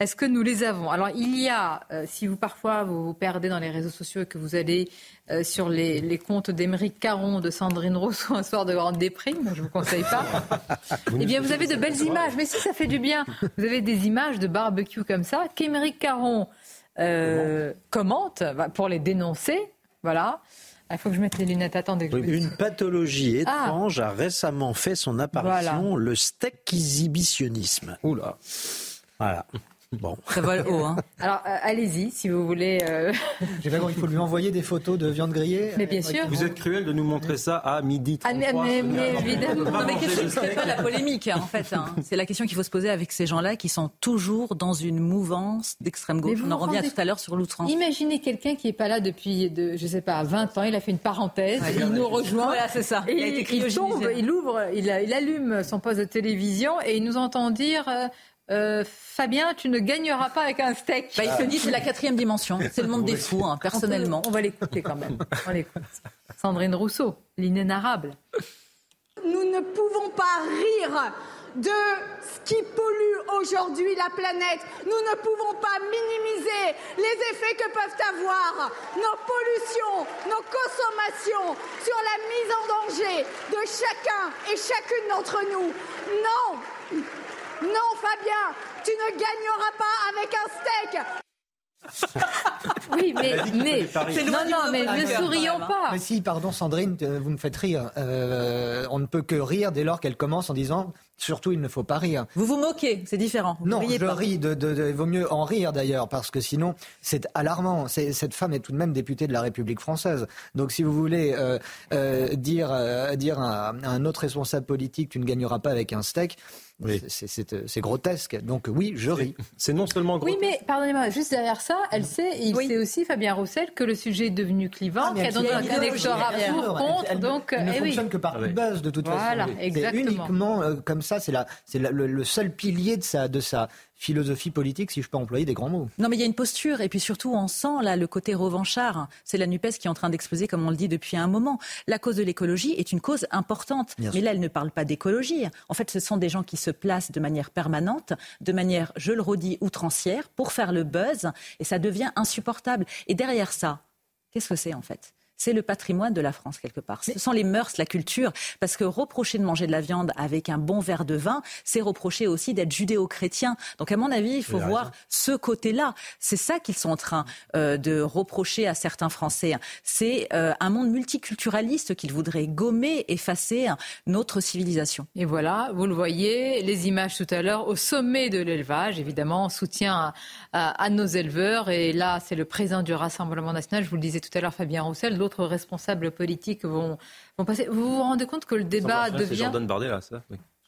Est-ce que nous les avons? Alors il y a, si vous parfois vous vous perdez dans les réseaux sociaux et que vous allez sur les, les comptes d'Émeric Caron, de Sandrine Rousseau, un soir de grande déprime, je ne vous conseille pas. eh bien vous avez de belles images, mais si ça fait du bien, vous avez des images de barbecue comme ça qu'Émeric Caron commente pour les dénoncer. Voilà. Il faut que je mette les lunettes. Attendez. Une pathologie ah. étrange a récemment fait son apparition, le steak exhibitionnisme. Oula. Voilà. Bon. Ça haut, hein. Alors, euh, allez-y, si vous voulez. Euh... il faut lui envoyer des photos de viande grillée. Mais bien sûr. Vous êtes cruel de nous montrer ça à midi 33. Ah, mais, mais, évidemment. mais c'est pas la polémique, hein, en fait. Hein. C'est la question qu'il faut se poser avec ces gens-là qui sont toujours dans une mouvance d'extrême gauche. On en revient tout à l'heure sur l'outrance. Imaginez quelqu'un qui n'est pas là depuis, de, je sais pas, 20 ans. Il a fait une parenthèse. il nous rejoint. Voilà, c'est ça. il, il, tombe, il ouvre, il, il, allume son poste de télévision et il nous entend dire. Euh, Fabien, tu ne gagneras pas avec un steak. Bah, il se dit c'est la quatrième dimension, c'est le monde des fous, hein, personnellement. On, va l'écouter quand même. Sandrine Rousseau, l'inénarrable. Nous ne pouvons pas rire de ce qui pollue aujourd'hui la planète. Nous ne pouvons pas minimiser les effets que peuvent avoir nos pollutions, nos consommations sur la mise en danger de chacun et chacune d'entre nous. Non, non, Fabien, tu ne gagneras pas avec un steak. oui, mais, mais non, non, mais ne sourions hein. pas. Mais si, pardon, Sandrine, vous me faites rire. Euh, on ne peut que rire dès lors qu'elle commence en disant Surtout, il ne faut pas rire. Vous vous moquez, c'est différent. non, je ris. De, il vaut mieux en rire d'ailleurs, parce que sinon, c'est alarmant. cette femme est tout de même députée de la République française. Donc, si vous voulez euh, euh, dire, euh, dire à, à, un autre responsable politique, tu ne gagneras pas avec un steak, c'est grotesque. Donc oui, je ris. C'est non seulement grotesque. Oui, mais pardonnez-moi, juste derrière ça, elle sait, il sait aussi, Fabien Roussel, que le sujet est devenu clivant, ah, qu'il y a donc un électorat pour, contre. donc, elle ne eh fonctionne que par base de toute voilà, façon. Exactement. uniquement euh, comme ça, c'est le, le, seul pilier de sa, de sa, philosophie politique, si je peux employer des grands mots. Non, mais il y a une posture, et puis surtout, on sent là le côté revanchard. C'est la NUPES qui est en train d'exploser, comme on le dit depuis un moment. La cause de l'écologie est une cause importante. mais là, elle ne parle pas d'écologie. En fait, ce sont des gens qui se placent de manière permanente, de manière, je le redis, outrancière, pour faire le buzz, et ça devient insupportable. Et derrière ça, qu'est-ce que c'est en fait? C'est le patrimoine de la France quelque part. Ce sont les mœurs, la culture, parce que reprocher de manger de la viande avec un bon verre de vin, c'est reprocher aussi d'être judéo-chrétien. Donc à mon avis, il faut voir ce côté-là. C'est ça qu'ils sont en train euh, de reprocher à certains Français. C'est euh, un monde multiculturaliste qu'ils voudraient gommer, effacer notre civilisation. Et voilà, vous le voyez, les images tout à l'heure au sommet de l'élevage, évidemment, en soutien à, nos éleveurs. Et là, c'est le président du Rassemblement national, je vous le disais tout à l'heure, Fabien Roussel, responsables politiques vont, vont passer. Vous vous rendez compte que le débat devient. C'est Jordan Bardella, ça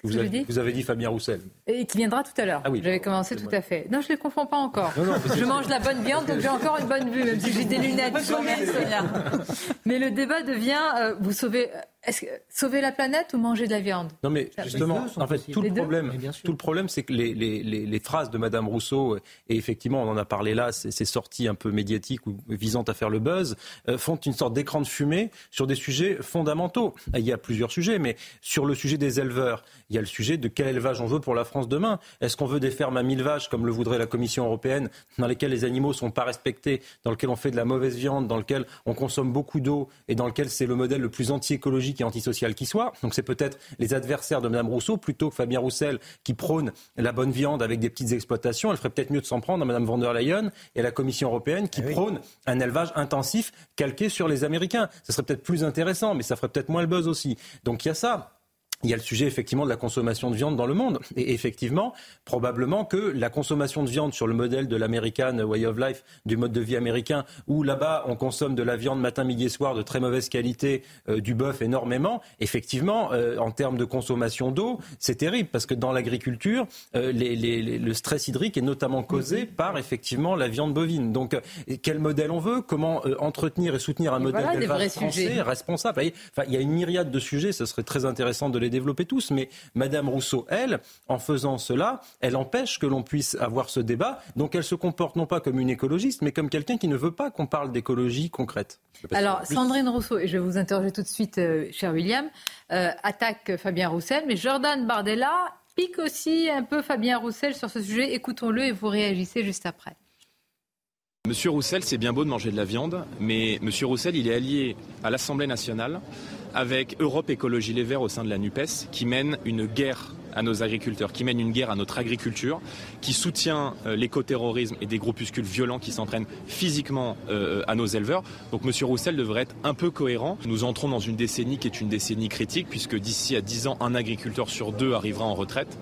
vous avez, dit vous avez, dit Fabien Roussel. Et qui viendra tout à l'heure. Ah oui, J'avais commencé tout à fait. Non, je ne les confonds pas encore. je mange la bonne viande, donc j'ai encore une bonne vue, même si j'ai des lunettes. Mais le débat devient, euh, vous sauvez, est-ce que sauver la planète ou manger de la viande? Non, mais justement, en fait, tout le, problème, tout le problème, c'est que les, les, les, phrases de Madame Rousseau, et effectivement, on en a parlé là, ces sorties un peu médiatiques ou visant à faire le buzz, euh, font une sorte d'écran de fumée sur des sujets fondamentaux. Il y a plusieurs sujets, mais sur le sujet des éleveurs, il y a le sujet de quel élevage on veut pour la France demain. Est-ce qu'on veut des fermes à mille vaches, comme le voudrait la Commission européenne, dans lesquelles les animaux ne sont pas respectés, dans lesquelles on fait de la mauvaise viande, dans lesquelles on consomme beaucoup d'eau et dans lesquelles c'est le modèle le plus anti-écologique et antisocial qui soit. Donc c'est peut-être les adversaires de Mme Rousseau plutôt que Fabien Roussel qui prône la bonne viande avec des petites exploitations. Elle ferait peut-être mieux de s'en prendre à Mme von der Leyen et à la Commission européenne qui eh prône un élevage intensif calqué sur les Américains. Ce serait peut-être plus intéressant, mais ça ferait peut-être moins le buzz aussi. Donc il y a ça il y a le sujet effectivement de la consommation de viande dans le monde. Et effectivement, probablement que la consommation de viande sur le modèle de l'American Way of Life, du mode de vie américain, où là-bas on consomme de la viande matin, midi et soir de très mauvaise qualité, euh, du bœuf énormément, effectivement, euh, en termes de consommation d'eau, c'est terrible. Parce que dans l'agriculture, euh, le stress hydrique est notamment causé par effectivement la viande bovine. Donc, quel modèle on veut? Comment entretenir et soutenir un modèle d'élevage français responsable? Enfin, Il y a une myriade de sujets, ce serait très intéressant de les développer tous. Mais Madame Rousseau, elle, en faisant cela, elle empêche que l'on puisse avoir ce débat. Donc elle se comporte non pas comme une écologiste, mais comme quelqu'un qui ne veut pas qu'on parle d'écologie concrète. Alors, Sandrine Rousseau, et je vais vous interroger tout de suite, euh, cher William, euh, attaque Fabien Roussel, mais Jordan Bardella pique aussi un peu Fabien Roussel sur ce sujet. Écoutons-le et vous réagissez juste après. Monsieur Roussel, c'est bien beau de manger de la viande, mais Monsieur Roussel, il est allié à l'Assemblée nationale avec Europe Écologie Les Verts au sein de la NUPES, qui mène une guerre à nos agriculteurs, qui mène une guerre à notre agriculture, qui soutient euh, l'écoterrorisme et des groupuscules violents qui s'entraînent physiquement euh, à nos éleveurs. Donc M. Roussel devrait être un peu cohérent. Nous entrons dans une décennie qui est une décennie critique, puisque d'ici à 10 ans, un agriculteur sur deux arrivera en retraite,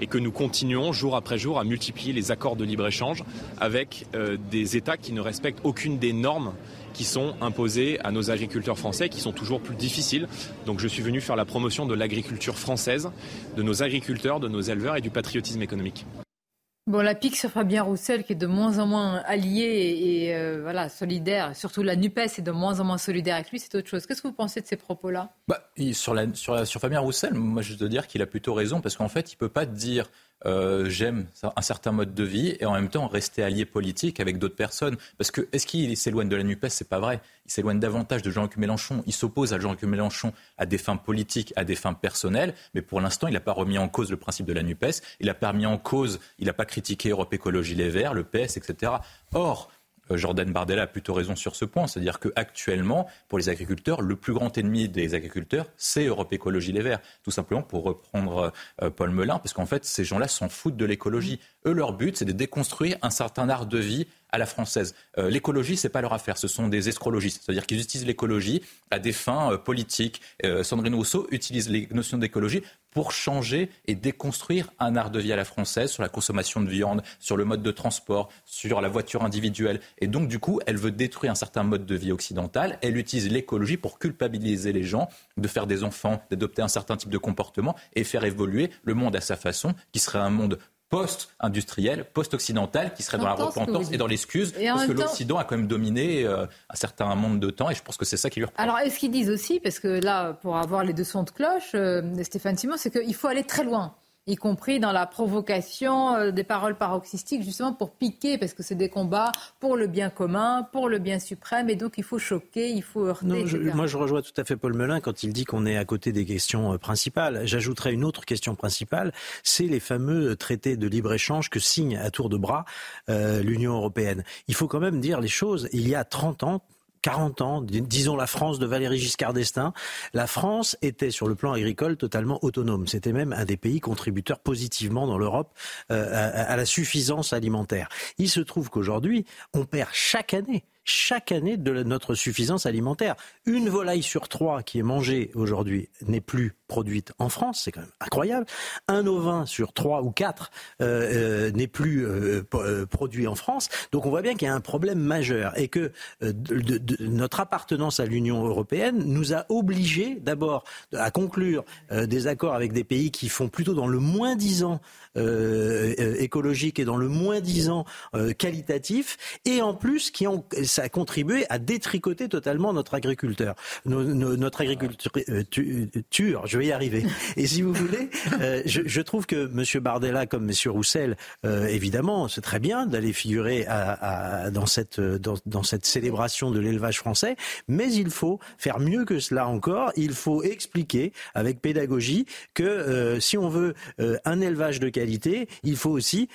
et que nous continuons jour après jour à multiplier les accords de libre-échange avec euh, des États qui ne respectent aucune des normes qui sont imposées à nos agriculteurs français, qui sont toujours plus difficiles. Donc je suis venu faire la promotion de l'agriculture française, de nos agriculteurs, de nos éleveurs et du patriotisme économique. Bon, la pique sur Fabien Roussel, qui est de moins en moins allié et, euh, voilà, solidaire, surtout la NUPES est de moins en moins solidaire avec lui, c'est autre chose. Qu'est-ce que vous pensez de ces propos-là? Bah, sur, la, sur, sur, Fabien Roussel, moi je dois dire qu'il a plutôt raison, parce qu'en fait, il ne peut pas dire euh, j'aime un certain mode de vie et en même temps rester allié politique avec d'autres personnes. Parce que est-ce qu'il s'éloigne de la NUPES? C'est pas vrai. Il s'éloigne davantage de Jean-Luc Mélenchon. Il s'oppose à Jean-Luc Mélenchon à des fins politiques, à des fins personnelles. Mais pour l'instant, il n'a pas remis en cause le principe de la NUPES. Il n'a pas remis en cause, il n'a pas critiqué Europe Écologie Les Verts, le PS, etc. Or, Jordan Bardella a plutôt raison sur ce point, c'est-à-dire qu'actuellement, pour les agriculteurs, le plus grand ennemi des agriculteurs, c'est Europe Écologie Les Verts. Tout simplement pour reprendre euh, Paul Melun, parce qu'en fait, ces gens-là s'en foutent de l'écologie. Eux, leur but, c'est de déconstruire un certain art de vie à la française. Euh, l'écologie, c'est pas leur affaire, ce sont des escrologistes, c'est-à-dire qu'ils utilisent l'écologie à des fins politiques. Sandrine Rousseau utilise les notions d'écologie pour changer et déconstruire un art de vie à la française sur la consommation de viande, sur le mode de transport, sur la voiture individuelle. Et donc, du coup, elle veut détruire un certain mode de vie occidental. Elle utilise l'écologie pour culpabiliser les gens de faire des enfants, d'adopter un certain type de comportement et faire évoluer le monde à sa façon, qui serait un monde post-industriel, post-occidental, qui serait dans la repentance et dans l'excuse, parce que l'Occident a quand même dominé euh, un certain nombre de temps, et je pense que c'est ça qui lui reprend. Alors, est-ce qu'ils disent aussi, parce que là, pour avoir les deux sons de cloche, euh, Stéphane Simon, c'est qu'il faut aller très loin y compris dans la provocation euh, des paroles paroxystiques, justement pour piquer, parce que c'est des combats pour le bien commun, pour le bien suprême, et donc il faut choquer, il faut heurter. moi, je rejoins tout à fait Paul Melun quand il dit qu'on est à côté des questions euh, principales. J'ajouterais une autre question principale, c'est les fameux traités de libre-échange que signe à tour de bras euh, l'Union européenne. Il faut quand même dire les choses. Il y a 30 ans, 40 ans, disons la France de Valéry Giscard d'Estaing, la France était sur le plan agricole totalement autonome. C'était même un des pays contributeurs positivement dans l'Europe euh, à, la suffisance alimentaire. Il se trouve qu'aujourd'hui, on perd chaque année chaque année de notre suffisance alimentaire. Une volaille sur trois qui est mangée aujourd'hui n'est plus produite en France, c'est quand même incroyable. Un ovin sur trois ou quatre euh, euh, n'est plus euh, produit en France. Donc on voit bien qu'il y a un problème majeur et que notre appartenance à l'Union européenne nous a obligés d'abord à conclure des accords avec des pays qui font plutôt dans le moins disant écologique et dans le moins disant qualitatif et en plus qui ont ça a contribué à détricoter totalement notre agriculteur, notre agriculture. je vais y arriver. Et si vous voulez, euh, je, trouve que M. Bardella, comme M. Roussel, euh, évidemment, c'est très bien d'aller figurer à, dans, cette, dans, cette célébration de l'élevage français, mais il faut faire mieux que cela encore. Il faut expliquer avec pédagogie que euh, si on veut un élevage de qualité, il faut aussi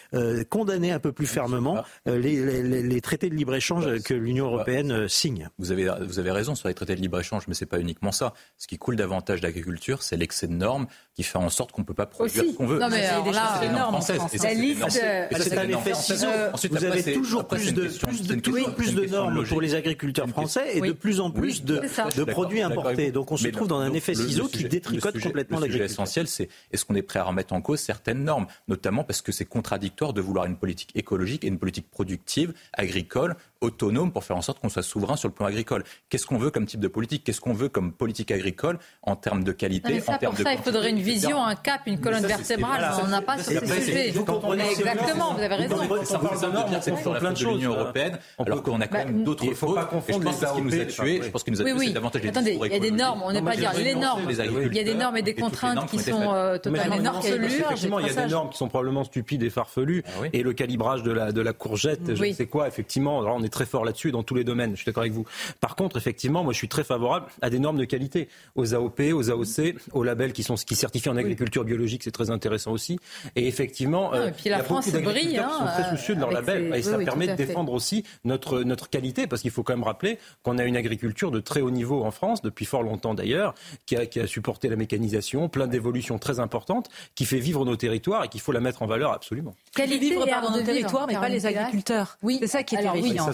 condamner un peu plus fermement les, les traités de libre-échange que l'Union européenne euh, signe. Vous avez, vous avez raison sur les traités de libre-échange, mais ce n'est pas uniquement ça. Ce qui coule davantage d'agriculture, c'est l'excès de normes qui fait en sorte qu'on ne peut pas produire ce qu'on veut. Non, mais alors là, des normes françaises. La liste, c'est un effet ciseau. Vous avez toujours plus de, toujours plus de normes pour les agriculteurs français et de plus en plus de, produits importés. Donc on se trouve dans un effet ciseau qui détricote complètement l'agriculture. Le sujet essentiel, c'est est-ce qu'on est prêt à remettre en cause certaines normes, notamment parce que c'est contradictoire de vouloir une politique écologique et une politique productive, agricole, autonome pour faire en sorte qu'on soit souverain sur le plan agricole. Qu'est-ce qu'on veut comme type de politique? Qu'est-ce qu'on veut comme politique agricole en termes de qualité, ça, en termes pour ça, il faudrait une vision, un cap, une colonne vertébrale. on n'a pas sur ce sujet. Vous comprenez exactement, vous avez raison. Ça c'est plein de l'Union européenne, alors qu'on a quand même d'autres fautes. Pense que ce qui nous a tués, je pense qu'il nous a tués, davantage les Attendez, il y a des normes, on n'est pas dire les normes. Il y a des normes et des contraintes qui sont euh, totalement farfelues. Effectivement, il y a des normes qui sont probablement stupides et farfelues. Ah et le calibrage de la courgette, je ne sais quoi, effectivement, on est très fort là-dessus dans tous les domaines. Je suis d'accord avec vous. Par contre, effectivement, moi, je suis très favorable à des normes de qualité, aux AOP, aux AOC, aux labels qui sont qui certifient en agriculture biologique, c'est très intéressant aussi. Et effectivement, euh, puis la France brille, hein, qui sont très soucieux de leur label, et ça permet de défendre aussi notre notre qualité, parce qu'il faut quand même rappeler qu'on a une agriculture de très haut niveau en France depuis fort longtemps d'ailleurs, qui a, qui a supporté la mécanisation, plein d'évolutions très importantes, qui fait vivre nos territoires et qu'il faut la mettre en valeur absolument. Qualité vivre dans nos territoires, mais pas les agriculteurs. Oui, c'est ça qui est terrifiant.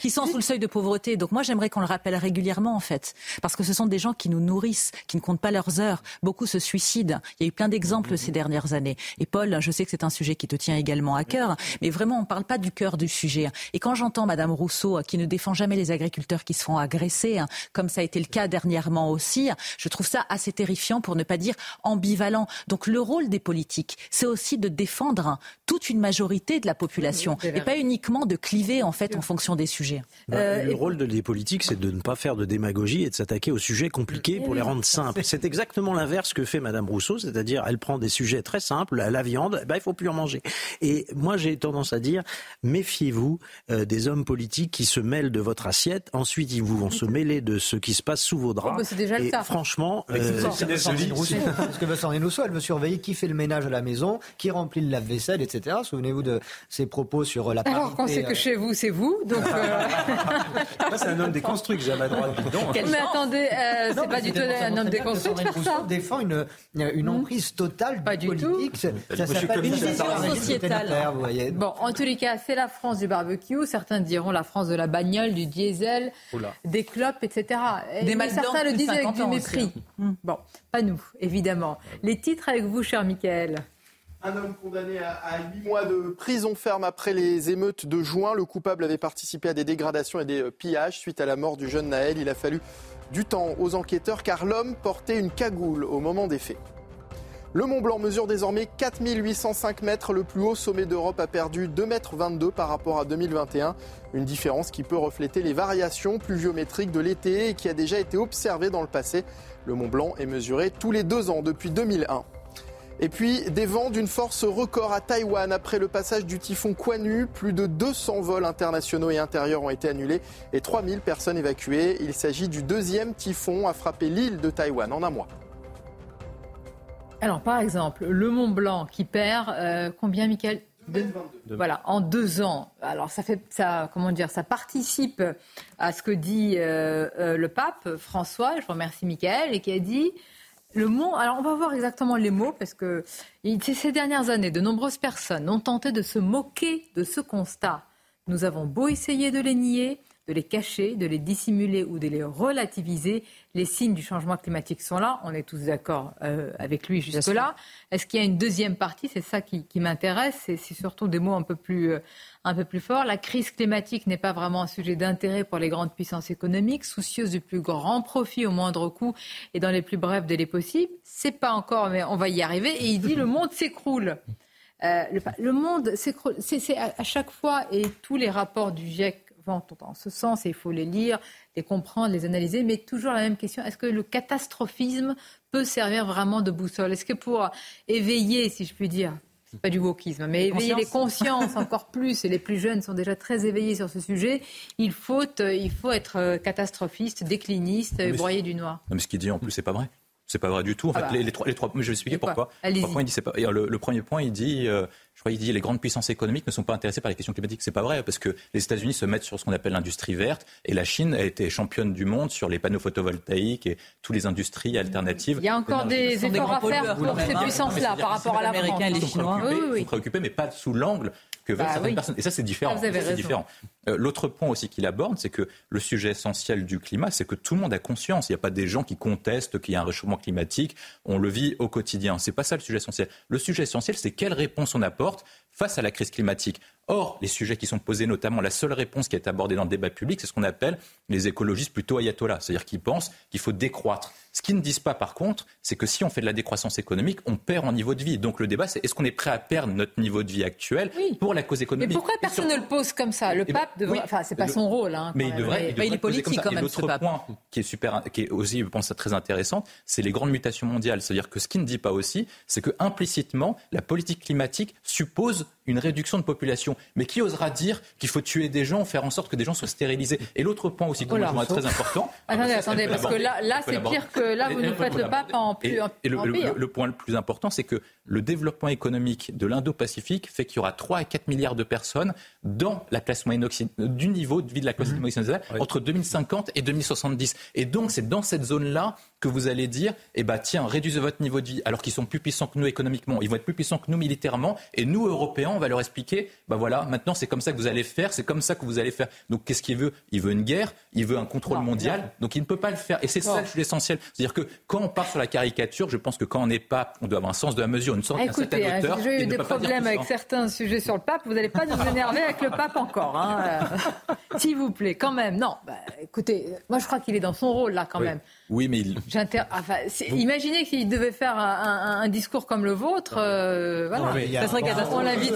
Qui sont sous le seuil de pauvreté. Donc moi, j'aimerais qu'on le rappelle régulièrement, en fait, parce que ce sont des gens qui nous nourrissent, qui ne comptent pas leurs heures. Beaucoup se suicident. Il y a eu plein d'exemples ces dernières années. Et Paul, je sais que c'est un sujet qui te tient également à cœur, mais vraiment, on ne parle pas du cœur du sujet. Et quand j'entends Madame Rousseau, qui ne défend jamais les agriculteurs qui se font agresser, hein, comme ça a été le cas dernièrement aussi, je trouve ça assez terrifiant, pour ne pas dire ambivalent. Donc le rôle des politiques, c'est aussi de défendre toute une majorité de la population, et pas uniquement de cliver en fait en fonction des sujets. Bah, euh, le rôle des politiques, c'est de ne pas faire de démagogie et de s'attaquer aux sujets compliqués pour les rendre simples. C'est exactement l'inverse que fait Madame Rousseau, c'est-à-dire elle prend des sujets très simples, la viande, bah, il faut plus en manger. Et moi, j'ai tendance à dire, méfiez-vous euh, des hommes politiques qui se mêlent de votre assiette. Ensuite, ils vont se mêler de ce qui se passe sous vos draps. Oh, bah, c'est déjà le cas. Franchement, euh, parce que Vincent Rousseau, elle veut surveiller qui fait le ménage à la maison, qui remplit le lave-vaisselle, etc. Souvenez-vous de ses propos sur la parité. Alors, quand c'est que chez vous, c'est vous, Donc, euh... c'est un homme déconstruit que j'aime à droite. Mais attendez, euh, c'est pas du tout un homme déconstruit de faire ça. défend une, une hmm. emprise totale pas du politique. Tout. Ça s'appelle une vision sociétale. Bon, en tous les cas, c'est la France du barbecue. Certains diront la France de la bagnole, du diesel, Oula. des clopes, etc. Des Mais certains le disent avec du mépris. Hmm. Bon, pas nous, évidemment. Les titres avec vous, cher Michael. Un homme condamné à, 8 mois de prison ferme après les émeutes de juin. Le coupable avait participé à des dégradations et des euh, pillages suite à la mort du jeune Naël. Il a fallu du temps aux enquêteurs car l'homme portait une cagoule au moment des faits. Le Mont Blanc mesure désormais 4805 mètres. Le plus haut sommet d'Europe a perdu 2,22 mètres par rapport à 2021. Une différence qui peut refléter les variations pluviométriques de l'été et qui a déjà été observée dans le passé. Le Mont Blanc est mesuré tous les deux ans depuis 2001. Et puis des vents d'une force record à Taïwan après le passage du typhon Kwanu. Plus de 200 vols internationaux et intérieurs ont été annulés et 3000 personnes évacuées. Il s'agit du deuxième typhon à frapper l'île de Taïwan en un mois. Alors par exemple, le Mont Blanc qui perd euh, combien, Michael? Voilà, en deux ans. Alors ça fait ça, comment dire, ça participe à ce que dit euh, euh, le pape François. Je remercie Michael et qui a dit le mot, alors on va voir exactement les mots parce que ces dernières années, de nombreuses personnes ont tenté de se moquer de ce constat. Nous avons beau essayer de les nier, de les cacher, de les dissimuler ou de les relativiser, les signes du changement climatique sont là. On est tous d'accord euh, avec lui jusque-là. Est-ce qu'il y a une deuxième partie? C'est ça qui, m'intéresse. C'est surtout des mots un peu plus, euh, un peu plus forts. La crise climatique n'est pas vraiment un sujet d'intérêt pour les grandes puissances économiques, soucieuses du plus grand profit au moindre coût et dans les plus brefs délais possibles. C'est pas encore, mais on va y arriver. Et il dit le monde s'écroule. Euh, le, monde s'écroule. C'est à chaque fois et tous les rapports du GIEC vont en ce sens et il faut les lire, les comprendre, les analyser, mais toujours la même question, est-ce que le catastrophisme peut servir vraiment de boussole? Est-ce que pour éveiller, si je puis dire, pas du wokisme, mais éveiller les consciences encore plus, et les plus jeunes sont déjà très éveillés sur ce sujet, il faut, euh, il faut être euh, catastrophiste, décliniste, broyer du noir. mais ce qu'il dit en plus, c'est pas vrai. C'est pas vrai du tout. En ah fait, bah. les, trois, les, trois, je vais expliquer pourquoi. il dit, pas, le, premier point, il dit, euh, je crois, il dit les grandes puissances économiques ne sont pas intéressées par les questions climatiques. C'est pas vrai parce que les États-Unis se mettent sur ce qu'on appelle l'industrie verte et la Chine a été championne du monde sur les panneaux photovoltaïques et toutes les industries alternatives. Il y a encore des efforts à faire pour ces puissances-là par rapport à la France. Les Chinois sont préoccupés, mais pas sous l'angle que veulent bah certaines personnes. Et ça, c'est différent. C'est différent. Euh, l'autre point aussi qu'il aborde, c'est que le sujet essentiel du climat, c'est que tout le monde a conscience. Il n'y a pas des gens qui contestent qu'il y a un réchauffement climatique. On le vit au quotidien. C'est pas ça le sujet essentiel. Le sujet essentiel, c'est quelle réponse on apporte face à la crise climatique. Or, les sujets qui sont posés, notamment la seule réponse qui est abordée dans le débat public, c'est ce qu'on appelle les écologistes plutôt ayatollahs, c'est-à-dire qu'ils pensent qu'il faut décroître. Ce qu'ils ne disent pas, par contre, c'est que si on fait de la décroissance économique, on perd en niveau de vie. Donc le débat, c'est est-ce qu'on est prêt à perdre notre niveau de vie actuel pour la cause économique? Mais pourquoi personne ne le pose comme ça? Le eh ben, pape devrait. enfin, c'est pas son rôle. Hein, mais il devrait. Il, est politique quand même. L'autre point qui est super, qui est aussi, je pense, très intéressant, c'est les grandes mutations mondiales. C'est-à-dire que ce qu'il ne dit pas aussi, c'est que implicitement, la politique climatique suppose une réduction de population. Mais qui osera dire qu'il faut tuer des gens, faire en sorte que des gens soient stérilisés? Et l'autre point aussi qui est très important. Attendez, attendez, parce que là, là c'est pire que là, vous nous faites le pape en plus. Et, le, point le plus important, c'est que le développement économique de l'Indo-Pacifique fait qu'il y aura 3 à 4 milliards de personnes dans la classe moyenne occidentale, du niveau de vie de la classe mhm. moyenne occidentale entre 2050 et 2070. Et donc, c'est dans cette zone-là que vous allez dire, eh ben, tiens, réduisez votre niveau de vie, alors qu'ils sont plus puissants que nous économiquement, ils vont être plus puissants que nous militairement, et nous, Européens, on va leur expliquer, ben voilà, maintenant c'est comme ça que vous allez faire, c'est comme ça que vous allez faire. Donc qu'est-ce qu'il veut? Il veut une guerre, il veut un contrôle mondial, donc il ne peut pas le faire. Et c'est ça l'essentiel. C'est-à-dire que quand on part sur la caricature, je pense que quand on n'est pas, on doit avoir un sens de la mesure, une sorte, Écoutez, un certain J'ai eu des problèmes avec certains sujets sur le pape, vous n'allez pas nous énerver avec le pape encore. Hein. S'il vous plaît, quand même. Non, bah, écoutez, moi je crois qu'il est dans son rôle là quand même. Oui, mais il... enfin, imaginez qu'il devait faire un, discours comme le vôtre. Euh, voilà. ça serait catastrophique.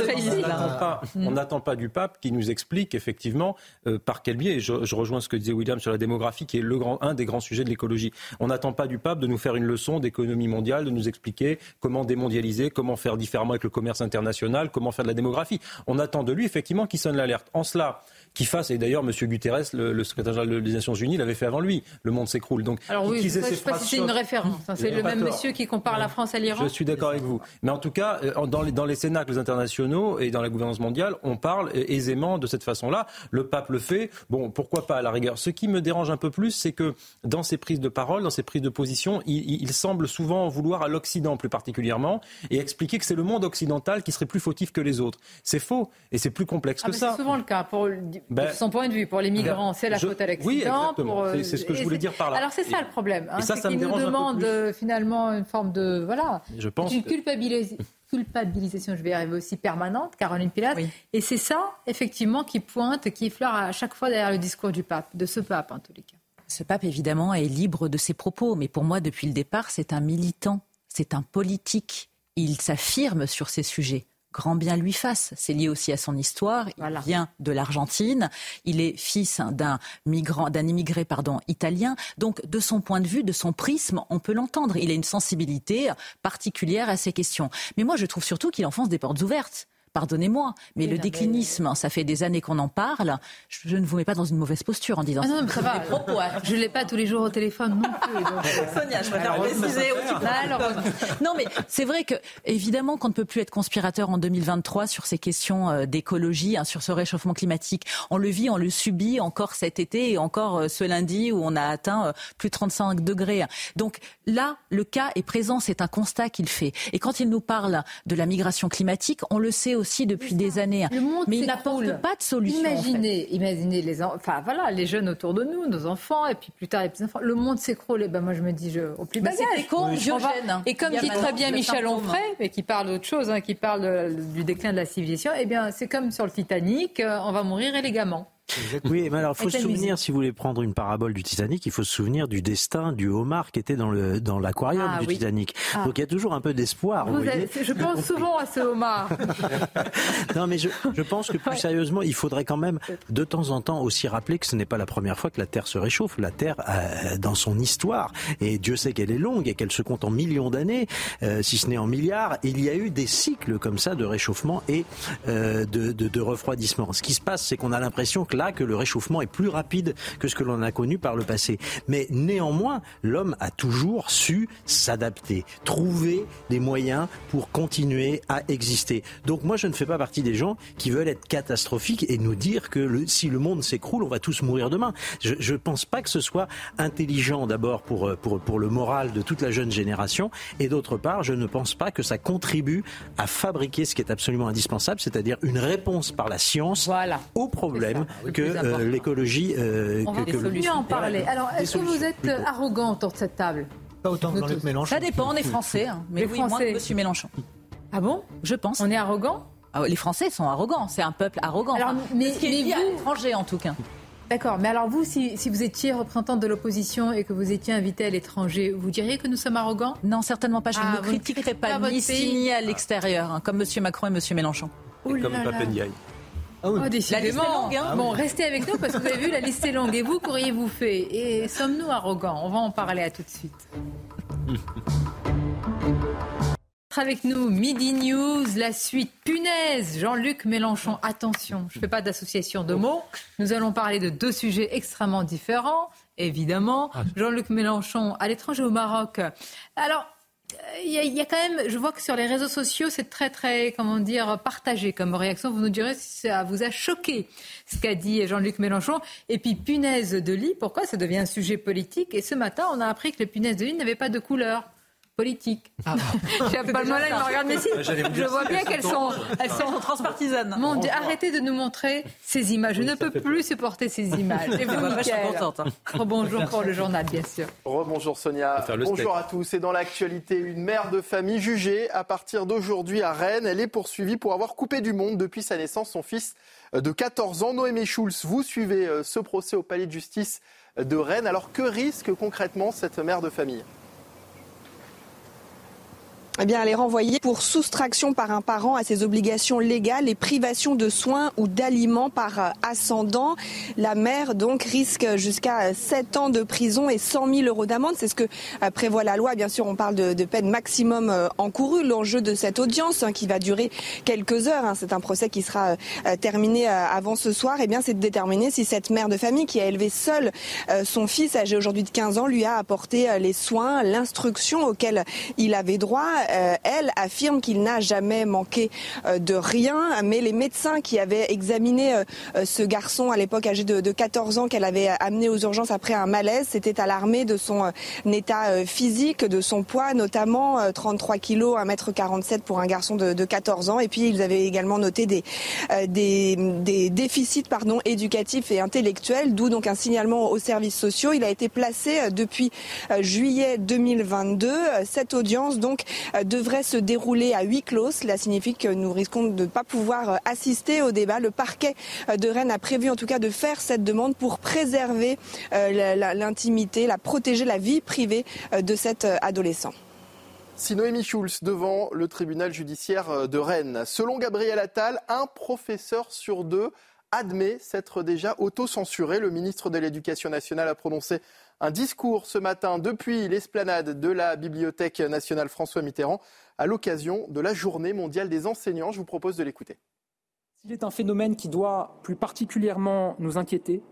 On. On n'attend pas, du pape qui nous explique effectivement euh, par quel biais. Et je, rejoins ce que disait William sur la démographie, qui est le grand, un des grands sujets de l'écologie. On n'attend pas du pape de nous faire une leçon d'économie mondiale, de nous expliquer comment démondialiser, comment faire différemment avec le commerce international, comment faire de la démographie. On attend de lui effectivement qu'il sonne l'alerte. En cela, qui fasse, et d'ailleurs M. Guterres, le, secrétaire général des Nations Unies, l'avait fait avant lui, le monde s'écroule. Donc, Alors oui, je ne sais pas si c'est une référence, hein. c'est le même monsieur qui compare la France à l'Iran. Je suis d'accord avec vous. Mais en tout cas, euh, dans les, dans les cénacles internationaux et dans la gouvernance mondiale, mondiale, on parle aisément de cette façon-là. Le pape le fait. Bon, pourquoi pas à la rigueur. Ce qui me dérange un peu plus, c'est que dans ses prises de parole, dans ses prises de position, il, il semble souvent vouloir à l'Occident plus particulièrement et expliquer que c'est le monde occidental qui serait plus fautif que les autres. C'est faux et c'est plus complexe ah, que ça. C'est souvent le cas. Pour, ben, son point de vue, pour les migrants, c'est la faute à l'Occident. Oui, exactement. c'est ce que je voulais dire par là. Alors c'est ça le problème. Hein, c'est qu'il nous demande euh, finalement une forme de voilà, je pense une culpabilisation, je vais y arriver aussi permanente, Caroline Pilate. Et c'est ça, effectivement, qui pointe, qui effleure à chaque fois derrière le discours du pape, de ce pape en tous les cas. Ce pape, évidemment, est libre de ses propos, mais pour moi, depuis le départ, c'est un militant, c'est un politique. Il s'affirme sur ces sujets grand bien lui fasse. C'est lié aussi à son histoire. Il vient de l'Argentine. Il est fils d'un migrant, d'un immigré, pardon, italien. Donc, de son point de vue, de son prisme, on peut l'entendre. Il a une sensibilité particulière à ces questions. Mais moi, je trouve surtout qu'il enfonce des portes ouvertes pardonnez-moi, mais le déclinisme, ça fait des années qu'on en parle. Je, ne vous mets pas dans une mauvaise posture en disant ah non, ça. va. Propos, hein. Je ne l'ai pas tous les jours au téléphone non plus. Sonia, je préfère préciser. non, mais c'est vrai que, évidemment, qu'on ne peut plus être conspirateur en 2023 sur ces questions euh, d'écologie, hein, sur ce réchauffement climatique. On le vit, on le subit encore cet été et encore euh, ce lundi où on a atteint euh, plus de 35 degrés. Donc là, le cas est présent, c'est un constat qu'il fait. Et quand il nous parle de la migration climatique, on le sait aussi aussi depuis des années. mais il n'apporte pas de solution. Imaginez, imaginez les, enfin voilà, les jeunes autour de nous, nos enfants, et puis plus tard les petits enfants. Le monde s'écroule. Et ben moi je me dis, je, au plus bas Et comme dit très bien Michel Onfray, mais qui parle d'autre chose, hein, qui parle du déclin de la civilisation, eh bien c'est comme sur le Titanic, euh, on va mourir élégamment. Oui, mais alors il faut se souvenir, si vous voulez prendre une parabole du Titanic, il faut se souvenir du destin du homard qui était dans le dans l'aquarium ah du Titanic. Ah. Donc il y a toujours un peu d'espoir. Je pense souvent à ce homard. non, mais je, je, pense que plus sérieusement, il faudrait quand même de temps en temps aussi rappeler que ce n'est pas la première fois que la Terre se réchauffe. La Terre, euh, dans son histoire, et Dieu sait qu'elle est longue et qu'elle se compte en millions d'années, euh, si ce n'est en milliards, il y a eu des cycles comme ça de réchauffement et euh, de, de, de refroidissement. Ce qui se passe, c'est qu'on a l'impression que là que le réchauffement est plus rapide que ce que l'on a connu par le passé. Mais néanmoins, l'homme a toujours su s'adapter, trouver des moyens pour continuer à exister. Donc moi, je ne fais pas partie des gens qui veulent être catastrophiques et nous dire que le, si le monde s'écroule, on va tous mourir demain. Je ne pense pas que ce soit intelligent d'abord pour, pour, pour le moral de toute la jeune génération et d'autre part, je ne pense pas que ça contribue à fabriquer ce qui est absolument indispensable, c'est-à-dire une réponse par la science voilà. au que euh, l'écologie. Euh, On va en parler. Alors, est-ce que vous êtes arrogant autour de cette table? Pas autant que Jean-Luc Mélenchon. Ça dépend, on est français, hein. mais oui, moins que M. Mélenchon. Ah bon? Je pense. On est arrogant? Ah, Les Français sont arrogants, c'est un peuple arrogant. Alors, mais, ce qui est vous... étranger en tout cas. D'accord, mais alors vous, si, si vous étiez représentante de l'opposition et que vous étiez invité à l'étranger, vous diriez que nous sommes arrogants? Non, certainement pas. Je ah, ne critiquerai pas, ni ici ni à l'extérieur, hein, comme M. Macron et M. Mélenchon. Et comme Papendiaï. Ah oh, décidément. Longue, hein. bon, restez avec nous parce que vous avez vu, la liste est longue. Et vous, qu'auriez-vous fait? Et sommes-nous arrogants? On va en parler à tout de suite. avec nous, Midi News, la suite punaise, Jean-Luc Mélenchon. Attention, je ne fais pas d'association de mots. Nous allons parler de deux sujets extrêmement différents, évidemment. Ah. Jean-Luc Mélenchon à l'étranger au Maroc. Alors, il y, a, quand même, je vois que sur les réseaux sociaux, c'est très, très, comment dire, partagé comme réaction. Vous nous direz si ça vous a choqué ce qu'a dit Jean-Luc Mélenchon. Et puis, punaise de lit, pourquoi ça devient un sujet politique? Et ce matin, on a appris que les punaises de lit n'avaient pas de couleur politique. Ah J'ai pas le malin, il me regarde, mais si, je vois bien qu'elles sont, elles sont transpartisanes. Mon Dieu, arrêtez de nous montrer ces images. Je ne peux plus supporter ces images. Et vous, Mickaël hein. Bonjour pour le journal, bien sûr. Rebonjour Sonia. Bonjour à tous. Et dans l'actualité, une mère de famille jugée à partir d'aujourd'hui à Rennes. Elle est poursuivie pour avoir coupé du monde depuis sa naissance son fils de 14 ans. Noémie Schulz, vous suivez euh, ce procès au palais de justice de Rennes. Alors que risque concrètement cette mère de famille? Eh bien, elle est renvoyée pour soustraction par un parent à ses obligations légales et privation de soins ou d'aliments par euh, ascendant. La mère, donc, risque jusqu'à 7 ans de prison et 100 000 euros d'amende. C'est ce que euh, prévoit la loi. Bien sûr, on parle de, peine maximum euh, encourue. L'enjeu de cette audience, hein, qui va durer quelques heures, hein, c'est un procès qui sera terminé avant ce soir, eh bien, c'est de déterminer si cette mère de famille qui a élevé seule son fils, âgé aujourd'hui de 15 ans, lui a apporté les soins, l'instruction auxquels il avait droit elle, affirme qu'il n'a jamais manqué de rien, mais les médecins qui avaient examiné ce garçon à l'époque âgé de, 14 ans qu'elle avait amené aux urgences après un malaise s'étaient alarmés de son état physique, de son poids, notamment 33 kilos, 1m47 pour un garçon de, de 14 ans. Et puis ils avaient également noté des, des, des déficits pardon, éducatifs et intellectuels, d'où donc un signalement aux services sociaux. Il a été placé euh, depuis euh, juillet 2022. Cette audience donc euh, devrait se dérouler à huis clos. Cela signifie que nous risquons de ne pas pouvoir assister au débat. Le parquet de Rennes a prévu en tout cas de faire cette demande pour préserver l'intimité, la protéger la vie privée de cet adolescent. Si Noémie Schulz devant le tribunal judiciaire de Rennes. Selon Gabriel Attal, un professeur sur deux admet s'être déjà auto-censuré. Le ministre de l'Éducation nationale a prononcé un discours ce matin depuis l'esplanade de la Bibliothèque nationale François Mitterrand à l'occasion de la journée mondiale des enseignants. Je vous propose de l'écouter. S'il est un phénomène qui doit plus particulièrement nous inquiéter,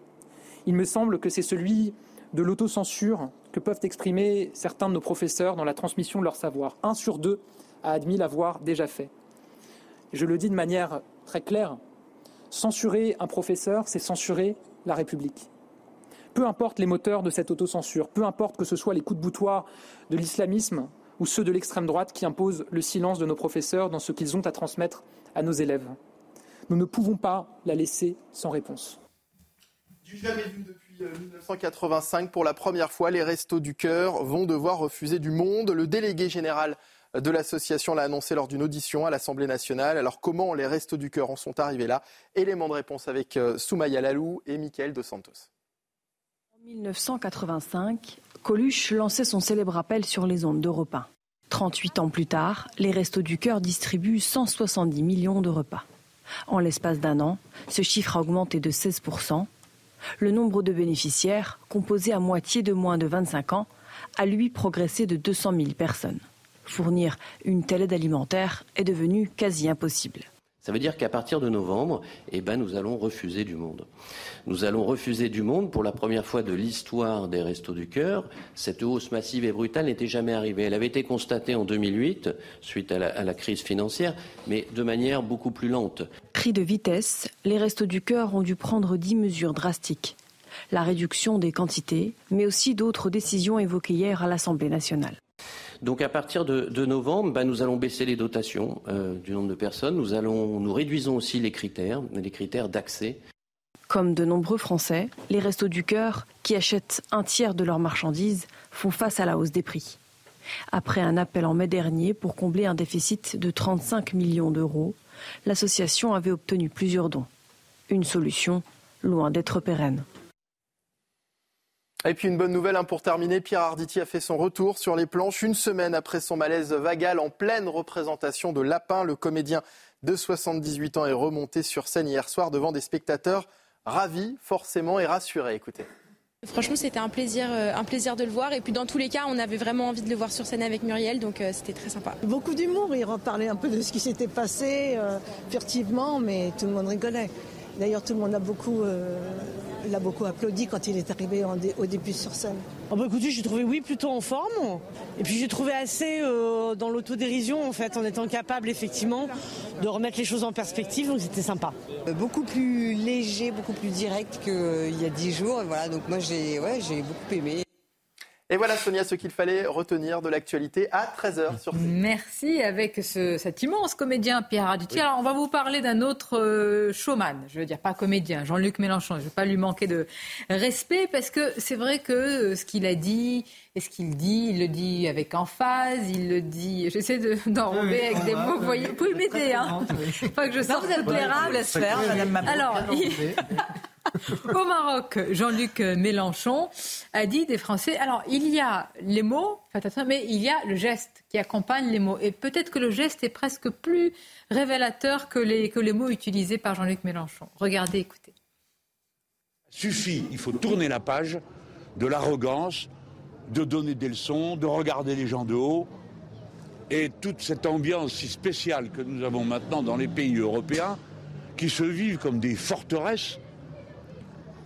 il me semble que c'est celui de l'autocensure que peuvent exprimer certains de nos professeurs dans la transmission de leur savoir. Un sur deux a admis l'avoir déjà fait. Je le dis de manière très claire, Censurer un professeur, c'est censurer la République. Peu importe les moteurs de cette autocensure, peu importe que ce soit les coups de boutoir de l'islamisme ou ceux de l'extrême droite qui imposent le silence de nos professeurs dans ce qu'ils ont à transmettre à nos élèves. Nous ne pouvons pas la laisser sans réponse. Du jamais vu depuis 1985, euh, pour la première fois, les Restos du Cœur vont devoir refuser du monde. Le délégué général de l'association l'a annoncé lors d'une audition à l'Assemblée nationale. Alors comment les Restos du Cœur en sont arrivés là? Élément de réponse avec euh, Soumaya Lalou et Michael Dos Santos. En 1985, Coluche lançait son célèbre appel sur les ondes de 1. 38 ans plus tard, les Restos du Cœur distribuent 170 millions de repas. En l'espace d'un an, ce chiffre a augmenté de 16%. Le nombre de bénéficiaires, composé à moitié de moins de 25 ans, a lui progressé de 200 000 personnes. Fournir une telle aide alimentaire est devenu quasi impossible. Ça veut dire qu'à partir de novembre, eh ben, nous allons refuser du monde. Nous allons refuser du monde pour la première fois de l'histoire des Restos du Cœur. Cette hausse massive et brutale n'était jamais arrivée. Elle avait été constatée en 2008, suite à la, à la crise financière, mais de manière beaucoup plus lente. Pris de vitesse, les Restos du Cœur ont dû prendre dix mesures drastiques. La réduction des quantités, mais aussi d'autres décisions évoquées hier à l'Assemblée nationale. Donc à partir de, novembre, bah, nous allons baisser les dotations euh, du nombre de personnes. Nous, nous réduisons aussi les critères, les critères d'accès. Comme de nombreux Français, les Restos du Cœur, qui achètent un tiers de leurs marchandises, font face à la hausse des prix. Après un appel en mai dernier pour combler un déficit de 35 millions d'euros, l'association avait obtenu plusieurs dons. Une solution loin d'être pérenne. Et puis une bonne nouvelle hein, pour terminer, Pierre Arditi a fait son retour sur les planches une semaine après son malaise vagal en pleine représentation de Lapin. Le comédien de 78 ans est remonté sur scène hier soir devant des spectateurs ravis forcément et rassurés. Écoutez. Franchement, c'était un plaisir, euh, un plaisir de le voir. Et puis, dans tous les cas, on avait vraiment envie de le voir sur scène avec Muriel, donc euh, c'était très sympa. Beaucoup d'humour. Il reparlait un peu de ce qui s'était passé euh, furtivement, mais tout le monde rigolait. D'ailleurs, tout le monde a beaucoup, euh, l'a beaucoup applaudi quand il est arrivé au début sur scène. Oh bah écoutez, j'ai trouvé oui plutôt en forme. Et puis j'ai trouvé assez euh, dans l'autodérision en fait, en étant capable effectivement de remettre les choses en perspective. Donc c'était sympa. Euh, beaucoup plus léger, beaucoup plus direct qu'il y a dix jours. Voilà, donc moi j'ai ouais, j'ai beaucoup aimé. Et voilà, Sonia, ce qu'il fallait retenir de l'actualité à 13h sur Merci avec cet immense comédien Pierre. Alors, on va vous parler d'un autre euh, showman, je veux dire pas comédien, Jean-Luc Mélenchon. Je ne vais pas lui manquer de respect parce que c'est vrai que euh, ce qu'il a dit et ce qu'il dit, il le dit avec emphase, il le dit. J'essaie d'enrober avec des mots. Vous voyez, vous pouvez m'aider, hein Pas que je sorte vous êtes laisse faire, Madame Alors, Au Maroc, Jean-Luc Mélenchon a dit des Français. Alors, il y a les mots, mais il y a le geste qui accompagne les mots. Et peut-être que le geste est presque plus révélateur que les, que les mots utilisés par Jean-Luc Mélenchon. Regardez, écoutez. Suffit, il faut tourner la page de l'arrogance, de donner des leçons, de regarder les gens de haut. Et toute cette ambiance si spéciale que nous avons maintenant dans les pays européens, qui se vivent comme des forteresses,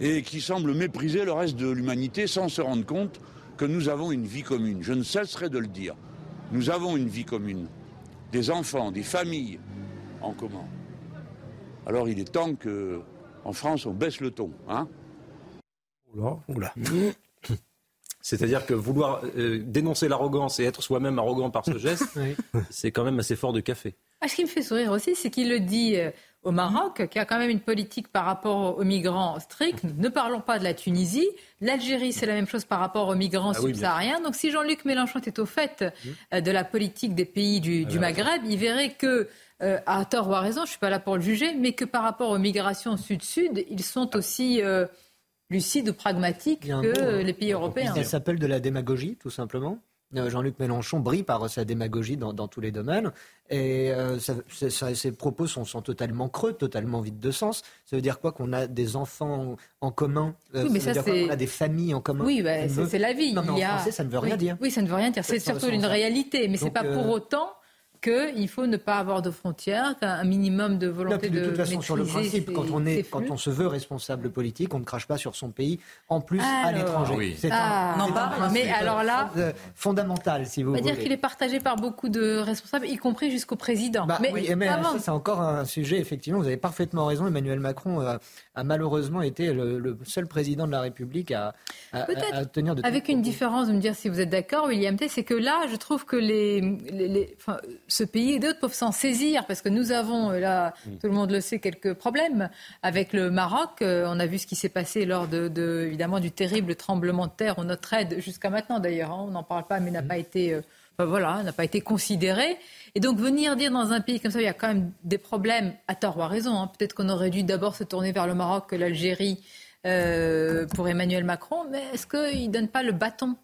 et qui semble mépriser le reste de l'humanité sans se rendre compte que nous avons une vie commune. Je ne cesserai de le dire. Nous avons une vie commune, des enfants, des familles en commun. Alors il est temps que, en France, on baisse le ton. Hein oula, oula. C'est-à-dire que vouloir euh, dénoncer l'arrogance et être soi-même arrogant par ce geste, c'est quand même assez fort de café. Ah, ce qui me fait sourire aussi, c'est qu'il le dit euh, au Maroc, qui a quand même une politique par rapport aux migrants stricte. Ne parlons pas de la Tunisie. L'Algérie, c'est la même chose par rapport aux migrants ah subsahariens. Donc si Jean-Luc Mélenchon était au fait mmh. euh, de la politique des pays du, ah Maghreb, il verrait que à tort ou à raison, je ne suis pas là pour le juger, mais que par rapport aux migrations sud-sud, ils sont aussi lucide ou pragmatique que hein. les pays européens. Ça s'appelle de la démagogie, tout simplement. Euh, Jean-Luc Mélenchon brille par sa démagogie dans, tous les domaines. Et euh, ses propos sont, totalement creux, totalement vides de sens. Ça veut dire quoi Qu'on a des enfants en commun euh, Oui, mais ça, c'est. On a des familles en commun? Oui, bah, c'est la vie. Non, mais en français, ça ne veut rien dire. Oui, ça ne veut rien dire. C'est surtout une réalité. Mais ce n'est pas pour autant qu'il faut ne pas avoir de frontières, qu'un minimum de volonté de, de toute façon, sur le principe, quand on, est, quand on se veut responsable politique, on ne crache pas sur son pays, en plus à l'étranger. C'est un, ah, mais alors là, fondamental, si vous voulez. On va dire qu'il est partagé par beaucoup de responsables, y compris jusqu'au président. Bah mais, oui, mais ça, c'est encore un sujet, effectivement, vous avez parfaitement raison, Emmanuel Macron a, a malheureusement été le, seul président de la République à, à, tenir de Avec une différence, de me dire si vous êtes d'accord, William T, c'est que là, je trouve que les, les, ce pays et d'autres peuvent s'en saisir parce que nous avons, euh, là, mm. tout le monde le sait, quelques problèmes avec le Maroc. Euh, on a vu ce qui s'est passé lors de, évidemment, du terrible tremblement de terre où notre aide, jusqu'à maintenant d'ailleurs, hein, on n'en parle pas, mais n'a mm. pas été, euh, voilà, n'a pas été considérée. Et donc venir dire dans un pays comme ça, il y a quand même des problèmes, à tort ou à raison. Hein. Peut-être qu'on aurait dû d'abord se tourner vers le Maroc que l'Algérie pour Emmanuel Macron, mais est-ce qu'il ne donne pas le bâton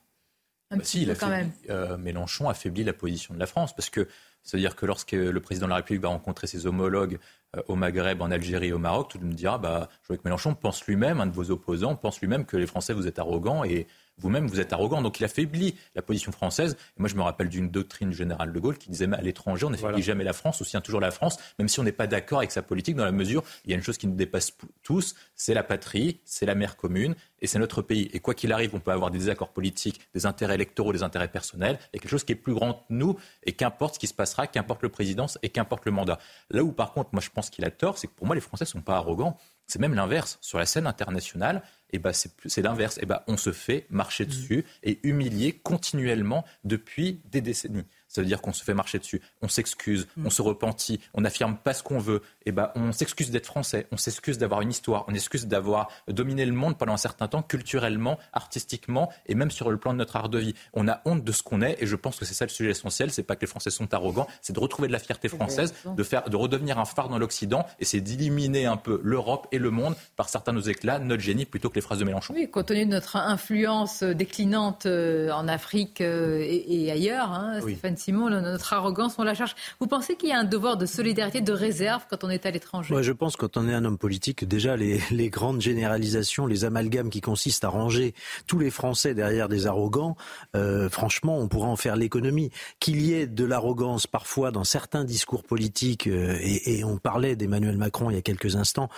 un bah si, quand même? Mélenchon affaiblit la position de la France parce que c'est-à-dire que lorsque le président de la République va rencontrer ses homologues euh, au Maghreb, en Algérie au Maroc, tout le monde dira bah, Mélenchon pense lui-même, un de vos opposants, pense lui-même que les Français, vous êtes arrogants et vous-même, vous êtes arrogant. Donc il affaiblit la position française. Et moi, je me rappelle d'une doctrine du général de Gaulle qui disait à l'étranger, on n'affaiblit jamais la France, on soutient toujours la France, même si on n'est pas d'accord avec sa politique, dans la mesure, il y a une chose qui nous dépasse tous, c'est la patrie, c'est la mère commune, et c'est notre pays. Et quoi qu'il arrive, on peut avoir des désaccords politiques, des intérêts électoraux, des intérêts personnels, et quelque chose qui est plus grand que nous, et qu'importe ce qui se passera, qu'importe le président et qu'importe le mandat. Là où, par contre, moi, je pense qu'il a tort, c'est que pour moi, les Français ne sont pas arrogants. C'est même l'inverse. Sur la scène internationale, eh ben c'est l'inverse. Eh ben on se fait marcher dessus et humilier continuellement depuis des décennies. Ça veut dire qu'on se fait marcher dessus, on s'excuse, mm. on se repentit, on n'affirme pas ce qu'on veut. Et eh ben, on s'excuse d'être français, on s'excuse d'avoir une histoire, on s'excuse d'avoir dominé le monde pendant un certain temps, culturellement, artistiquement et même sur le plan de notre art de vie. On a honte de ce qu'on est et je pense que c'est ça le sujet essentiel. C'est pas que les Français sont arrogants, c'est de retrouver de la fierté française, de faire, de redevenir un phare dans l'Occident et c'est d'éliminer un peu l'Europe et le monde par certains de nos éclats, notre génie plutôt que les phrases de Mélenchon. Oui, compte tenu de notre influence déclinante euh, en Afrique euh, et, ailleurs, hein, Stéphane Simon, notre arrogance, on la cherche. Vous pensez qu'il y a un devoir de solidarité, de réserve quand on est à l'étranger? Moi, Je pense quand on est un homme politique, déjà les, grandes généralisations, les amalgames qui consistent à ranger tous les Français derrière des arrogants, euh, franchement, on pourra en faire l'économie. Qu'il y ait de l'arrogance parfois dans certains discours politiques, euh, et on parlait d'Emmanuel Macron il y a quelques instants,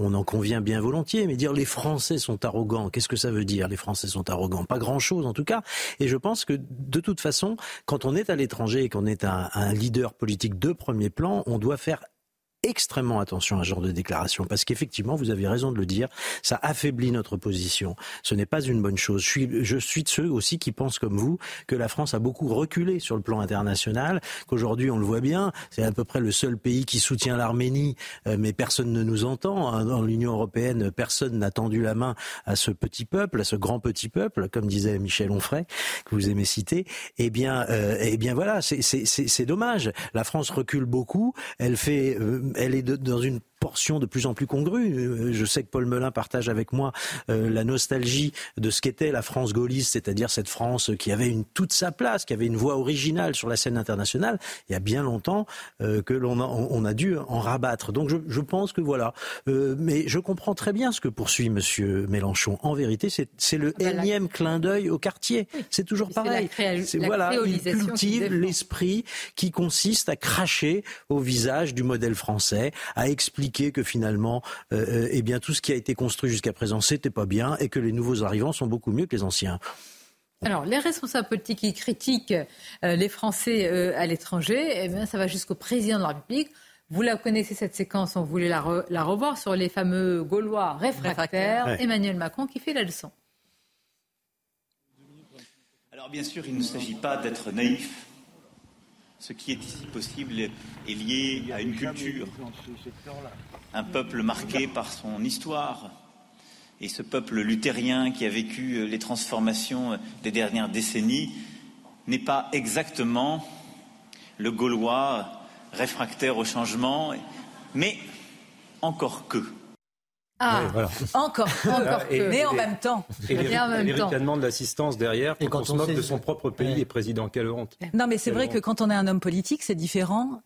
on en convient bien volontiers, mais dire les Français sont arrogants, qu'est-ce que ça veut dire Les Français sont arrogants? Pas grand-chose en tout cas. Et je pense que de toute façon, quand on est à l'étranger et qu'on est un, leader politique de premier plan, on doit faire extrêmement attention à ce genre de déclaration parce qu'effectivement, vous avez raison de le dire, ça affaiblit notre position. Ce n'est pas une bonne chose. Je suis, je suis de ceux aussi qui pensent comme vous que la France a beaucoup reculé sur le plan international, qu'aujourd'hui on le voit bien, c'est à peu près le seul pays qui soutient l'Arménie, euh, mais personne ne nous entend. Hein. Dans l'Union européenne, personne n'a tendu la main à ce petit peuple, à ce grand petit peuple, comme disait Michel Onfray, que vous aimez citer. Eh bien, euh, eh bien voilà, c'est dommage. La France recule beaucoup. Elle fait euh, elle est dans une portion de plus en plus congrue. Euh, je sais que Paul Melun partage avec moi euh, la nostalgie de ce qu'était la France gaulliste, c'est-à-dire cette France qui avait une, toute sa place, qui avait une voix originale sur la scène internationale. Il y a bien longtemps euh, que l'on a, on a dû en rabattre. Donc je, je pense que voilà. mais je comprends très bien ce que poursuit Monsieur Mélenchon. En vérité, c'est le ah ben énième clin d'œil au quartier. C'est toujours pareil. C'est voilà, il cultive l'esprit qui consiste à cracher au visage du modèle français, à expliquer que finalement, euh, euh, eh bien, tout ce qui a été construit jusqu'à présent, c'était pas bien et que les nouveaux arrivants sont beaucoup mieux que les anciens. Alors, les responsables politiques qui critiquent euh, les Français euh, à l'étranger, eh bien, ça va jusqu'au président de la République. Vous la connaissez cette séquence, on voulait la, revoir sur les fameux Gaulois réfractaires. Emmanuel Macron qui fait la leçon. Alors bien sûr, il ne s'agit pas d'être naïf. Ce qui est ici possible est lié à une culture, un peuple marqué par son histoire, et ce peuple luthérien qui a vécu euh, les transformations euh, des dernières décennies n'est pas exactement le Gaulois réfractaire au changement, mais encore que. Ah, encore, encore que. mais en même temps. Et les, de l'assistance derrière et quand on, se moque de son propre pays et président. Quelle honte. Non, mais c'est vrai que quand on est un homme politique, c'est différent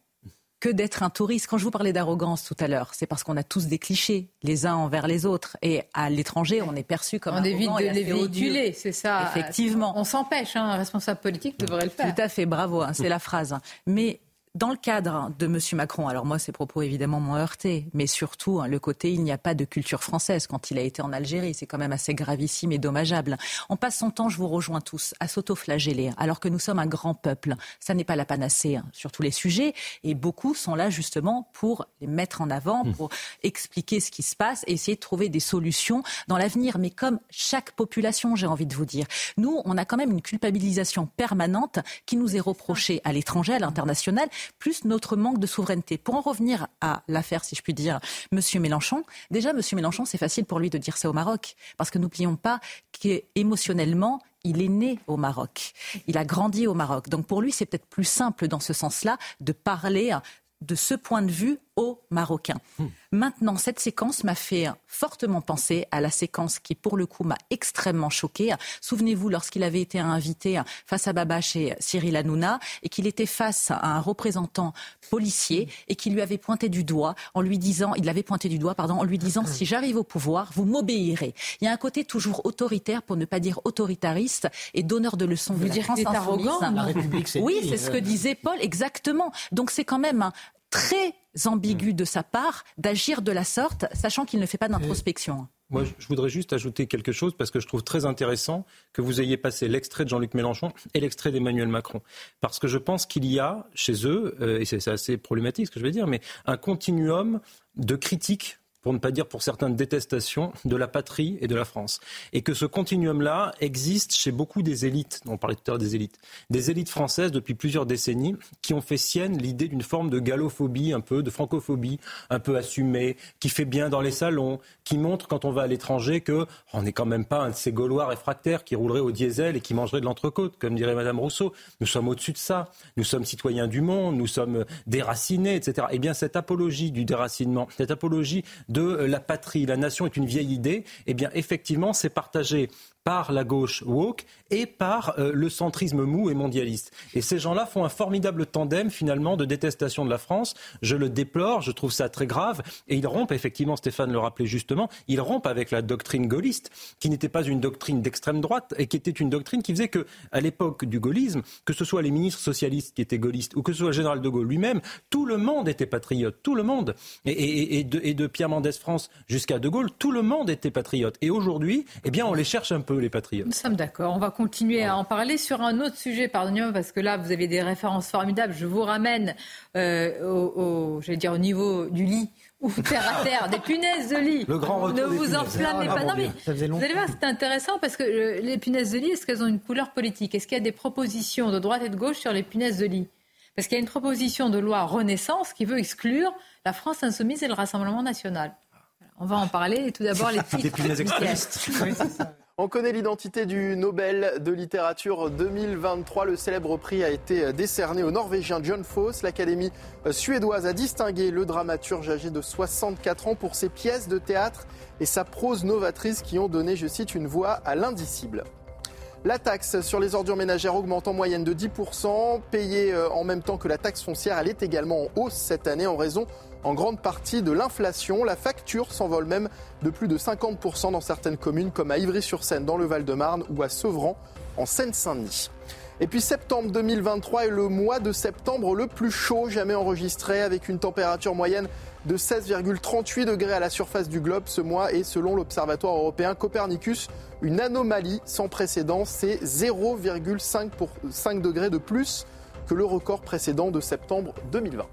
que d'être un touriste. Quand je vous parlais d'arrogance tout à l'heure, c'est parce qu'on a tous des clichés les uns envers les autres. Et à l'étranger, on est perçu comme on évite de les véhiculer, c'est ça. Effectivement. On s'empêche, hein, un responsable politique devrait le faire. Tout à fait, bravo, hein, c'est la phrase. Mais dans le cadre de M. Macron, alors moi, ces propos évidemment m'ont heurté, mais surtout hein, le côté il n'y a pas de culture française quand il a été en Algérie, c'est quand même assez gravissime et dommageable. On passe son temps, je vous rejoins tous, à s'autoflageller, alors que nous sommes un grand peuple. Ça n'est pas la panacée hein, sur tous les sujets, et beaucoup sont là justement pour les mettre en avant, mmh. pour expliquer ce qui se passe et essayer de trouver des solutions dans l'avenir. Mais comme chaque population, j'ai envie de vous dire, nous, on a quand même une culpabilisation permanente qui nous est reprochée à l'étranger, à l'international plus notre manque de souveraineté. Pour en revenir à l'affaire, si je puis dire, Monsieur Mélenchon, déjà, Monsieur Mélenchon, c'est facile pour lui de dire ça au Maroc, parce que n'oublions pas qu'émotionnellement, il est né au Maroc. Il a grandi au Maroc. Donc pour lui, c'est peut-être plus simple dans ce sens-là de parler de ce point de vue aux Marocains. Hmm. Maintenant, cette séquence m'a fait fortement penser à la séquence qui, pour le coup, m'a extrêmement choquée. Souvenez-vous, lorsqu'il avait été invité face à Baba chez Cyril Hanouna et qu'il était face à un représentant policier et qui lui avait pointé du doigt en lui disant, il l'avait pointé du doigt, pardon, en lui disant, si j'arrive au pouvoir, vous m'obéirez. Il y a un côté toujours autoritaire, pour ne pas dire autoritariste, et donneur de leçons vous de dire France arrogant, la République, Oui, c'est ce que disait Paul, exactement. Donc c'est quand même un, très ambigu de sa part d'agir de la sorte, sachant qu'il ne fait pas d'introspection. Moi, je voudrais juste ajouter quelque chose parce que je trouve très intéressant que vous ayez passé l'extrait de Jean-Luc Mélenchon et l'extrait d'Emmanuel Macron. Parce que je pense qu'il y a chez eux, euh, et c'est assez problématique ce que je vais dire, mais un continuum de critiques pour ne pas dire pour certaines détestations, de la patrie et de la France. Et que ce continuum-là existe chez beaucoup des élites, on parlait tout à l'heure des élites, des élites françaises depuis plusieurs décennies, qui ont fait sienne l'idée d'une forme de gallophobie, un peu de francophobie, un peu assumée, qui fait bien dans les salons, qui montre quand on va à l'étranger que oh, on n'est quand même pas un de ces Gaulois réfractaires qui roulerait au diesel et qui mangerait de l'entrecôte, comme dirait Madame Rousseau. Nous sommes au-dessus de ça. Nous sommes citoyens du monde, nous sommes déracinés, etc. Eh bien, cette apologie du déracinement, cette apologie euh, la patrie, la nation est une vieille idée, eh bien effectivement c'est partagé par la gauche woke et par euh, le centrisme mou et mondialiste. Et ces gens-là font un formidable tandem finalement de détestation de la France. Je le déplore, je trouve ça très grave. Et ils rompent, effectivement, Stéphane le rappelait justement, ils rompent avec la doctrine gaulliste, qui n'était pas une doctrine d'extrême droite et qui était une doctrine qui faisait que, à l'époque du gaullisme, que ce soit les ministres socialistes qui étaient gaullistes ou que ce soit le général de Gaulle lui-même, tout le monde était patriote, tout le monde. Et, de, et de, Pierre Mendès France jusqu'à de Gaulle, tout le monde était patriote. Et aujourd'hui, eh bien, on les cherche un peu les patriotes. Nous sommes d'accord. On va continuer à en parler sur un autre sujet, pardonnez-moi, parce que là, vous avez des références formidables. Je vous ramène euh, au, dire, au niveau du lit ou terre à terre, des punaises de lit. Le grand ne vous enflammez pas. non, mais vous allez voir, c'est intéressant parce que euh, les punaises de lit, est-ce qu'elles ont une couleur politique? Est-ce qu'il y a des propositions de droite et de gauche sur les punaises de lit? Parce qu'il y a une proposition de loi Renaissance qui veut exclure la France insoumise et le Rassemblement national. On va en parler. Tout d'abord, les titres. On connaît l'identité du Nobel de littérature 2023. Le célèbre prix a été décerné au Norvégien John Foss. L'Académie suédoise a distingué le dramaturge âgé de 64 ans pour ses pièces de théâtre et sa prose novatrice qui ont donné, je cite, une voix à l'indicible. La taxe sur les ordures ménagères augmente en moyenne de 10%. Payée euh, en même temps que la taxe foncière, elle est également en hausse cette année en raison en grande partie de l'inflation. La facture s'envole même de plus de 50% dans certaines communes comme à Ivry-sur-Seine dans le Val-de-Marne ou à Sevran en Seine-Saint-Denis. Et puis septembre 2023 est le mois de septembre le plus chaud jamais enregistré avec une température moyenne de 16,38 degrés à la surface du globe ce mois et selon l'Observatoire européen Copernicus, une anomalie sans précédent, c'est 0,5 degrés de plus que le record précédent de septembre 2020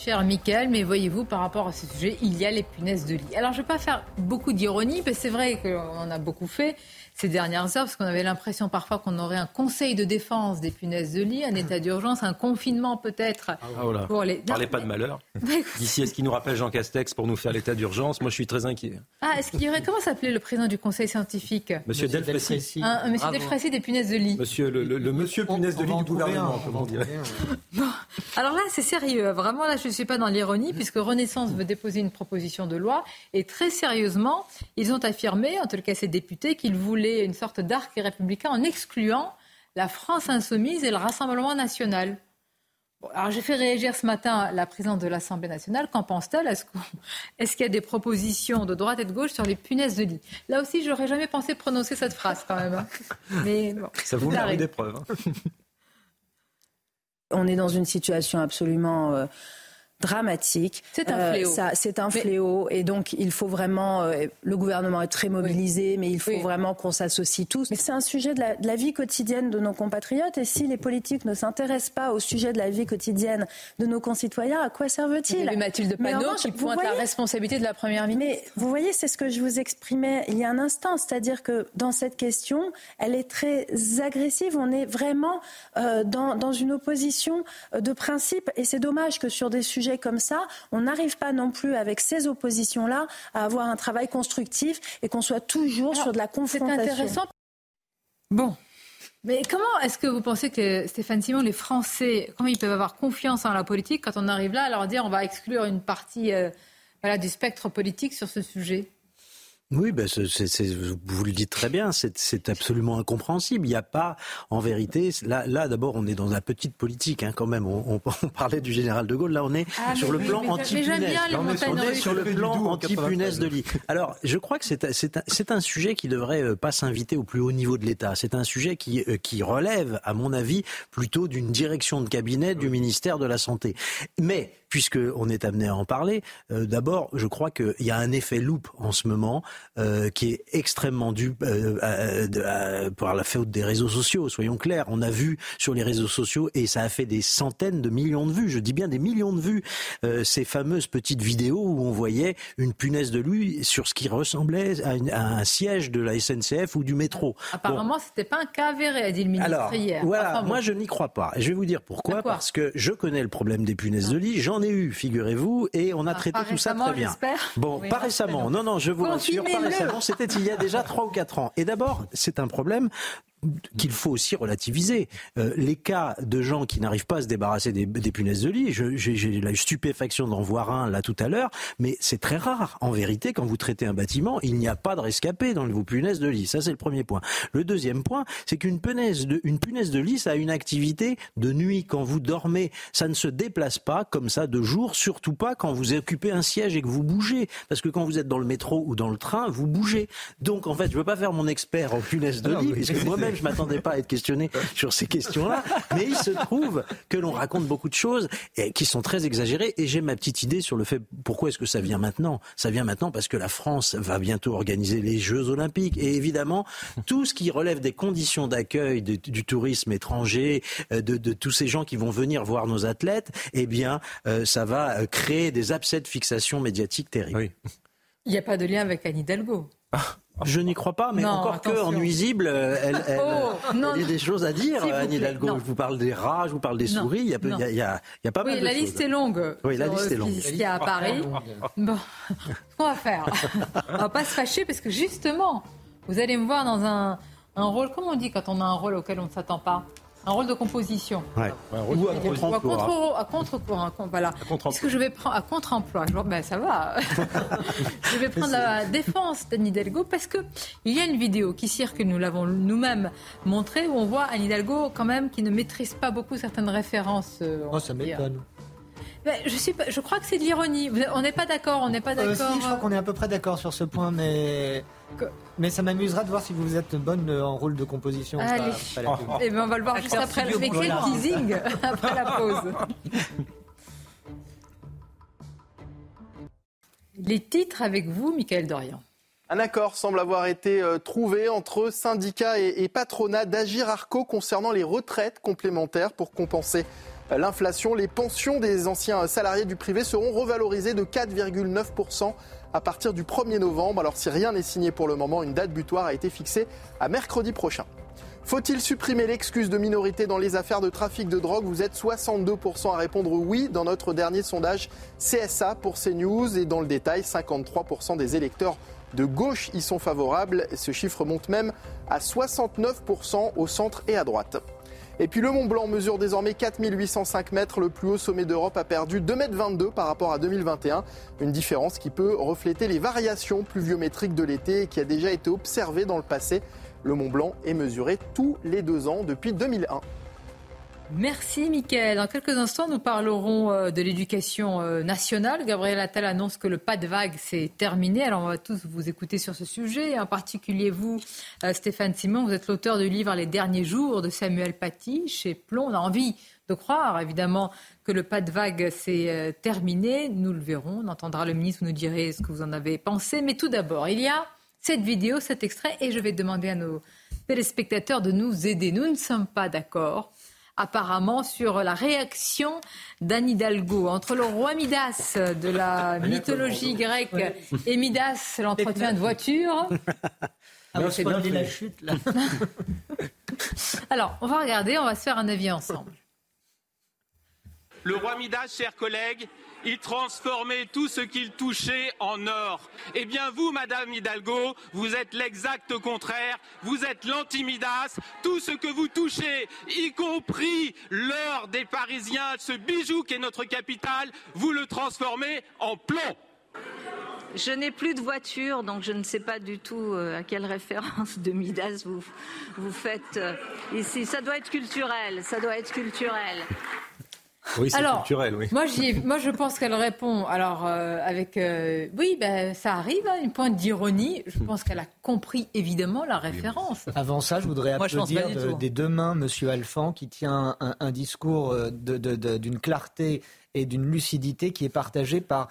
cher Michael, mais voyez-vous, par rapport à ce sujet, il y a les punaises de lit. Alors, je ne vais pas faire beaucoup d'ironie, mais c'est vrai qu'on a beaucoup fait ces dernières heures, parce qu'on avait l'impression parfois qu'on aurait un conseil de défense des punaises de lit, un état d'urgence, un confinement peut-être ah, pour les. Parlez pas de malheur. D'ici, est-ce qu'il nous rappelle Jean Castex pour nous faire l'état d'urgence? Moi, je suis très inquiet. Ah, est-ce qu'il y aurait comment s'appelait le président du conseil scientifique? Monsieur, Delfrécy. monsieur Delfrécy des punaises de lit. Monsieur le, monsieur punaise de lit du gouvernement, comme on dirait. Bon, alors là, c'est sérieux. Vraiment, là, je ne suis pas dans l'ironie, puisque Renaissance veut déposer une proposition de loi et très sérieusement, ils ont affirmé, en tout cas ces députés, qu'ils voulaient une sorte d'arc républicain en excluant la France insoumise et le Rassemblement national. alors j'ai fait réagir ce matin la présidente de l'Assemblée nationale. Qu'en pense-t-elle? Est-ce qu'il y a des propositions de droite et de gauche sur les punaises de lit? Là aussi, j'aurais jamais pensé prononcer cette phrase quand même. Hein. Mais ça vous mérite des preuves. Hein. On est dans une situation absolument euh, dramatique. C'est un euh, fléau. c'est un fléau. Et donc, il faut vraiment. Euh, le gouvernement est très mobilisé, mais il faut vraiment qu'on s'associe tous. Mais c'est un sujet de la, vie quotidienne de nos compatriotes. Et si les politiques ne s'intéressent pas au sujet de la vie quotidienne de nos concitoyens, à quoi servent-ils? Mathilde Panot qui pointe la responsabilité de la première ministre. Mais vous voyez, c'est ce que je vous exprimais il y a un instant. C'est-à-dire que dans cette question, elle est très agressive. On est vraiment euh, dans, dans une opposition de principe. Et c'est dommage que sur des sujets comme ça, on n'arrive pas non plus avec ces oppositions-là à avoir un travail constructif et qu'on soit toujours sur de la confrontation. C'est intéressant. Bon. Mais comment est-ce que vous pensez que Stéphane Simon, les Français, comment ils peuvent avoir confiance en la politique quand on arrive là à leur dire on va exclure une partie euh, voilà, du spectre politique sur ce sujet? Oui, ben vous le dites très bien, c'est absolument incompréhensible. Il n'y a pas, en vérité, là, là d'abord, on est dans la petite politique hein, quand même. On, on, parlait du général de Gaulle, là, on est ah, sur le plan anti-punaise. On est sur le plan anti-punaise de lit. Alors, je crois que c'est un, sujet qui devrait euh, pas s'inviter au plus haut niveau de l'État. C'est un sujet qui, euh, qui relève, à mon avis, plutôt d'une direction de cabinet du ministère de la Santé. Mais puisqu'on est amené à en parler, euh, d'abord, je crois qu'il y a un effet loupe en ce moment euh, qui est extrêmement dû euh, par la faute des réseaux sociaux. Soyons clairs, on a vu sur les réseaux sociaux et ça a fait des centaines de millions de vues. Je dis bien des millions de vues. ces fameuses petites vidéos où on voyait une punaise de lui sur ce qui ressemblait à, un siège de la SNCF ou du métro. Apparemment, ce c'était pas un cas avéré, a dit le ministre Alors, hier. Voilà, moi je n'y crois pas. Je vais vous dire pourquoi. Parce que je connais le problème des punaises de lit. J'en eu, figurez-vous, et on a ah, traité tout ça très bien. Bon, pas récemment. Non, non, je vous rassure, pas récemment. C'était il y a déjà 3 ou 4 ans. Et d'abord, c'est un problème qu'il faut aussi relativiser. Euh, les cas de gens qui n'arrivent pas à se débarrasser des, punaises de lit, j'ai la stupéfaction d'en voir un là tout à l'heure, mais c'est très rare. En vérité, quand vous traitez un bâtiment, il n'y a pas de rescapé dans vos punaises de lit. Ça, c'est le premier point. Le deuxième point, c'est qu'une punaise, de, une punaise de lit, ça a une activité de nuit. Quand vous dormez, ça ne se déplace pas comme ça de jour, surtout pas quand vous occupez un siège et que vous bougez. Parce que quand vous êtes dans le métro ou dans le train, vous bougez. Donc, en fait, je veux pas faire mon expert en punaises de ah lit, moi-même, je m'attendais pas à être questionné sur ces questions-là, mais il se trouve que l'on raconte beaucoup de choses et, qui sont très exagérées. Et j'ai ma petite idée sur le fait pourquoi est-ce que ça vient maintenant. Ça vient maintenant parce que la France va bientôt organiser les Jeux Olympiques et évidemment tout ce qui relève des conditions d'accueil du tourisme étranger, euh, de, tous ces gens qui vont venir voir nos athlètes, eh bien, euh, ça va euh, créer des abcès de fixation médiatique terribles. Il n'y a pas de lien avec Anne Hidalgo. Je n'y crois pas, mais encore que en nuisible, euh, elle, elle, oh, il y a des choses à dire, Anne Hidalgo. Je vous parle des rats, je vous parle des souris, il y a, il y a, il y a pas mal de la liste est longue. Oui, la liste est longue. Ce qu'il y a à Paris. Bon, ce qu'on va faire, on va pas se fâcher parce que justement, vous allez me voir dans un, un rôle, comment on dit quand on a un rôle auquel on ne s'attend pas? Un rôle de composition. Ouais. Ou à contre-emploi. À contre-emploi, voilà. Est-ce que je vais prendre à contre-emploi ben, Ça va. je vais prendre la défense d'Anne Hidalgo parce qu'il y a une vidéo qui circule, nous l'avons nous-mêmes montré, où on voit Anne Hidalgo quand même qui ne maîtrise pas beaucoup certaines références. Oh, ça m'étonne. Ben, je, suis je crois que c'est de l'ironie. On n'est pas d'accord, on n'est pas euh, d'accord. je crois qu'on est à peu près d'accord sur ce point, mais mais ça m'amusera de voir si vous êtes bonne en rôle de composition. Allez. Eh ben, on va le voir juste après. Vais teasing après la pause. Les titres avec vous, Michael Dorian. Un accord semble avoir été euh, trouvé entre syndicats et, patronats d'Agir Arco concernant les retraites complémentaires pour compenser euh, l'inflation. Les pensions des anciens salariés du privé seront revalorisées de 4,9% à partir du 1er novembre. Alors si rien n'est signé pour le moment, une date butoir a été fixée à mercredi prochain. Faut-il supprimer l'excuse de minorité dans les affaires de trafic de drogue? Vous êtes 62% à répondre oui dans notre dernier sondage CSA pour CNews. Et dans le détail, 53% des électeurs de gauche y sont favorables. Ce chiffre monte même à 69% au centre et à droite. Et puis le Mont Blanc mesure désormais 4805 mètres. Le plus haut sommet d'Europe a perdu 2,22 m par rapport à 2021. Une différence qui peut refléter les variations pluviométriques de l'été et qui a déjà été observée dans le passé. Le Mont Blanc est mesuré tous les deux ans depuis 2001. Merci Mickaël. Dans quelques instants, nous parlerons euh, de l'éducation euh, nationale. Gabriel Attal annonce que le pas de vague s'est terminé. Alors on va tous vous écouter sur ce sujet. En particulier vous, euh, Stéphane Simon, vous êtes l'auteur du livre Les derniers jours de Samuel Paty chez Plomb. On a envie de croire évidemment que le pas de vague s'est terminé. Nous le verrons. On entendra le ministre, vous nous direz ce que vous en avez pensé. Mais tout d'abord, il y a cette vidéo, cet extrait, et je vais demander à nos téléspectateurs de nous aider. Nous ne sommes pas d'accord apparemment sur la réaction d'Anne Hidalgo entre le roi Midas de la mythologie grecque et Midas, l'entretien de voiture. Ah, c'est la chute là. Alors, on va regarder, on va se faire un avis ensemble. Le roi Midas, chers collègues, il transformait tout ce qu'il touchait en or. Eh bien, vous, Madame Hidalgo, vous êtes l'exact contraire. Vous êtes l'anti-Midas. Tout ce que vous touchez, y compris l'or des Parisiens, ce bijou qui est notre capitale, vous le transformez en plomb. Je n'ai plus de voiture, donc je ne sais pas du tout euh, à quelle référence de Midas vous, vous faites euh, ici. Ça doit être culturel, ça doit être culturel. Oui, c'est culturel, oui. Moi, moi, je pense qu'elle répond. Alors, euh, avec. Euh, oui, ben, ça arrive, hein, une pointe d'ironie. Je pense qu'elle a compris, évidemment, la référence. Avant ça, je voudrais applaudir des deux mains M. Alphand, qui tient un, discours euh, d'une clarté et d'une lucidité qui est partagée par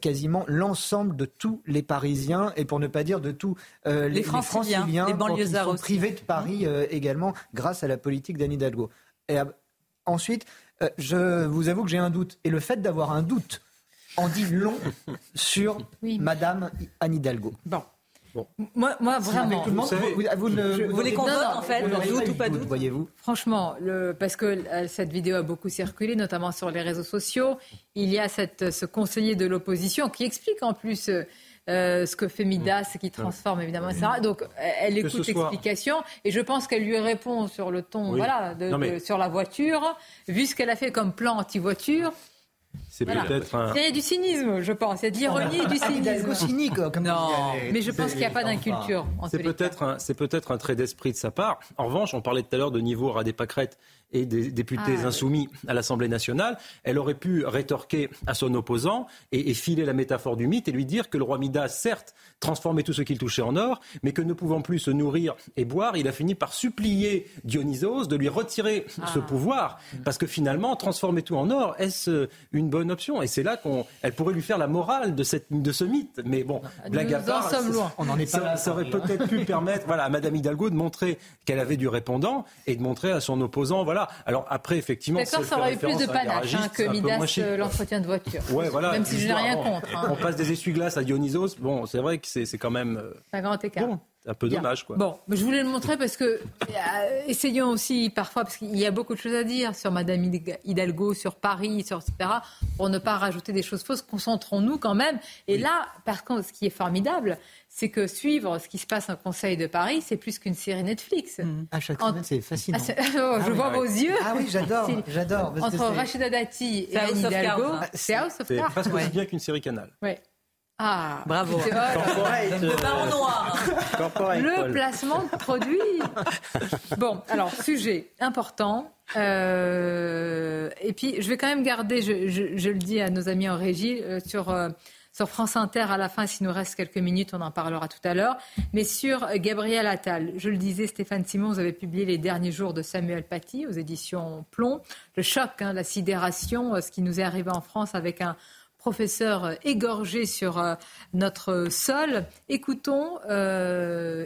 quasiment l'ensemble de tous les Parisiens et pour ne pas dire de tous les, les, franciliens, les banlieusards sont privés de Paris également grâce à la politique d'Anne Hidalgo. Et ensuite, euh, je vous avoue que j'ai un doute. Et le fait d'avoir un doute en dit long sur Madame Anne Hidalgo. Bon. Moi, moi, vraiment. Vous, vous, voulez qu'on vote, en fait, doute ou pas doute, voyez-vous Franchement, le, parce que euh, cette vidéo a beaucoup circulé, notamment sur les réseaux sociaux. Il y a cette, ce conseiller de l'opposition qui explique en plus euh, ce que fait Midas, qui transforme évidemment, etc. Donc elle écoute l'explication et je pense qu'elle lui répond sur le ton, voilà, sur la voiture, vu ce qu'elle a fait comme plan anti-voiture. C'est peut-être un... Il y a du cynisme, je pense. Il y a de l'ironie et du cynisme. cynique, comme Non, mais je pense qu'il n'y a pas d'inculture. C'est peut-être un, peut un trait d'esprit de sa part. En revanche, on parlait tout à l'heure de niveau à des pâquerettes et des députés ah, insoumis à l'Assemblée nationale, elle aurait pu rétorquer à son opposant et, filer la métaphore du mythe et lui dire que le roi Midas, certes, transformait tout ce qu'il touchait en or, mais que ne pouvant plus se nourrir et boire, il a fini par supplier Dionysos de lui retirer ce ah. pouvoir, parce que finalement, transformer tout en or, est-ce une bonne option? Et c'est là qu'elle pourrait lui faire la morale de, cette, de ce mythe. Mais bon, blague à part, on en est pas ça, aurait peut-être pu permettre voilà, à Madame Hidalgo de montrer qu'elle avait du répondant et de montrer à son opposant, voilà, alors après, effectivement, D'accord, ça aurait eu plus de panache hein, que Midas euh, l'entretien de voiture. Ouais, voilà. Même si je n'ai rien contre. Hein. On passe des essuie-glaces à Dionysos. Bon, c'est vrai que c'est quand même. Euh, un grand écart. Bon, un peu dommage, quoi. Bon, mais je voulais le montrer parce que euh, essayons aussi parfois, parce qu'il y a beaucoup de choses à dire sur Madame Hidalgo, sur Paris, sur etc. Pour ne pas rajouter des choses fausses, concentrons-nous quand même. Et là, par contre, ce qui est formidable, c'est que suivre ce qui se passe en Conseil de Paris, c'est plus qu'une série Netflix. Mmh. À chaque semaine, c'est fascinant. Ah, oh, je ah vois vos yeux. Ah oui, j'adore, j'adore. Entre Rachida Dati et Anne Hidalgo, hein. c'est House of Cards. C'est presque aussi bien qu'une série Canal. Ouais. Ah, bravo. Le baron noir. le placement de produits. Bon, alors, sujet important. Euh, et puis, je vais quand même garder, je, je, le dis à nos amis en régie, euh, sur... Euh, sur France Inter à la fin, s'il nous reste quelques minutes, on en parlera tout à l'heure. Mais sur Gabriel Attal, je le disais, Stéphane Simon, vous avez publié les derniers jours de Samuel Paty aux éditions Plomb. Le choc, hein, la sidération, euh, ce qui nous est arrivé en France avec un professeurs égorgés sur notre sol. Écoutons,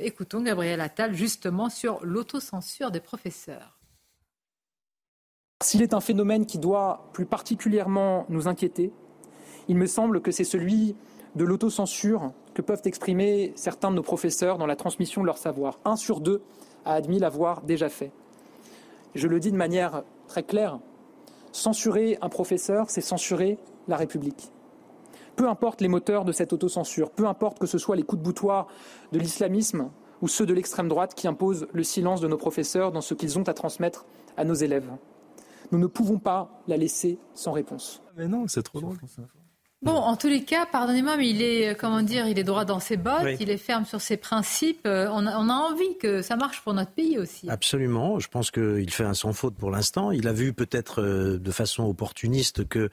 écoutons Gabriel Attal justement sur l'autocensure des professeurs. S'il est un phénomène qui doit plus particulièrement nous inquiéter, il me semble que c'est celui de l'autocensure que peuvent exprimer certains de nos professeurs dans la transmission de leur savoir. Un sur deux a admis l'avoir déjà fait. Je le dis de manière très claire, censurer un professeur, c'est censurer la République. Peu importe les moteurs de cette autocensure, peu importe que ce soit les coups de boutoir de l'islamisme ou ceux de l'extrême droite qui imposent le silence de nos professeurs dans ce qu'ils ont à transmettre à nos élèves. Nous ne pouvons pas la laisser sans réponse. Mais non, c'est trop drôle. Bon, en tous les cas, pardonnez-moi, mais il est, euh, comment dire, il est droit dans ses bottes, il est ferme sur ses principes. Euh, on a, on a, envie que ça marche pour notre pays aussi. Absolument. Je pense qu'il fait un sans faute pour l'instant. Il a vu peut-être euh, de façon opportuniste que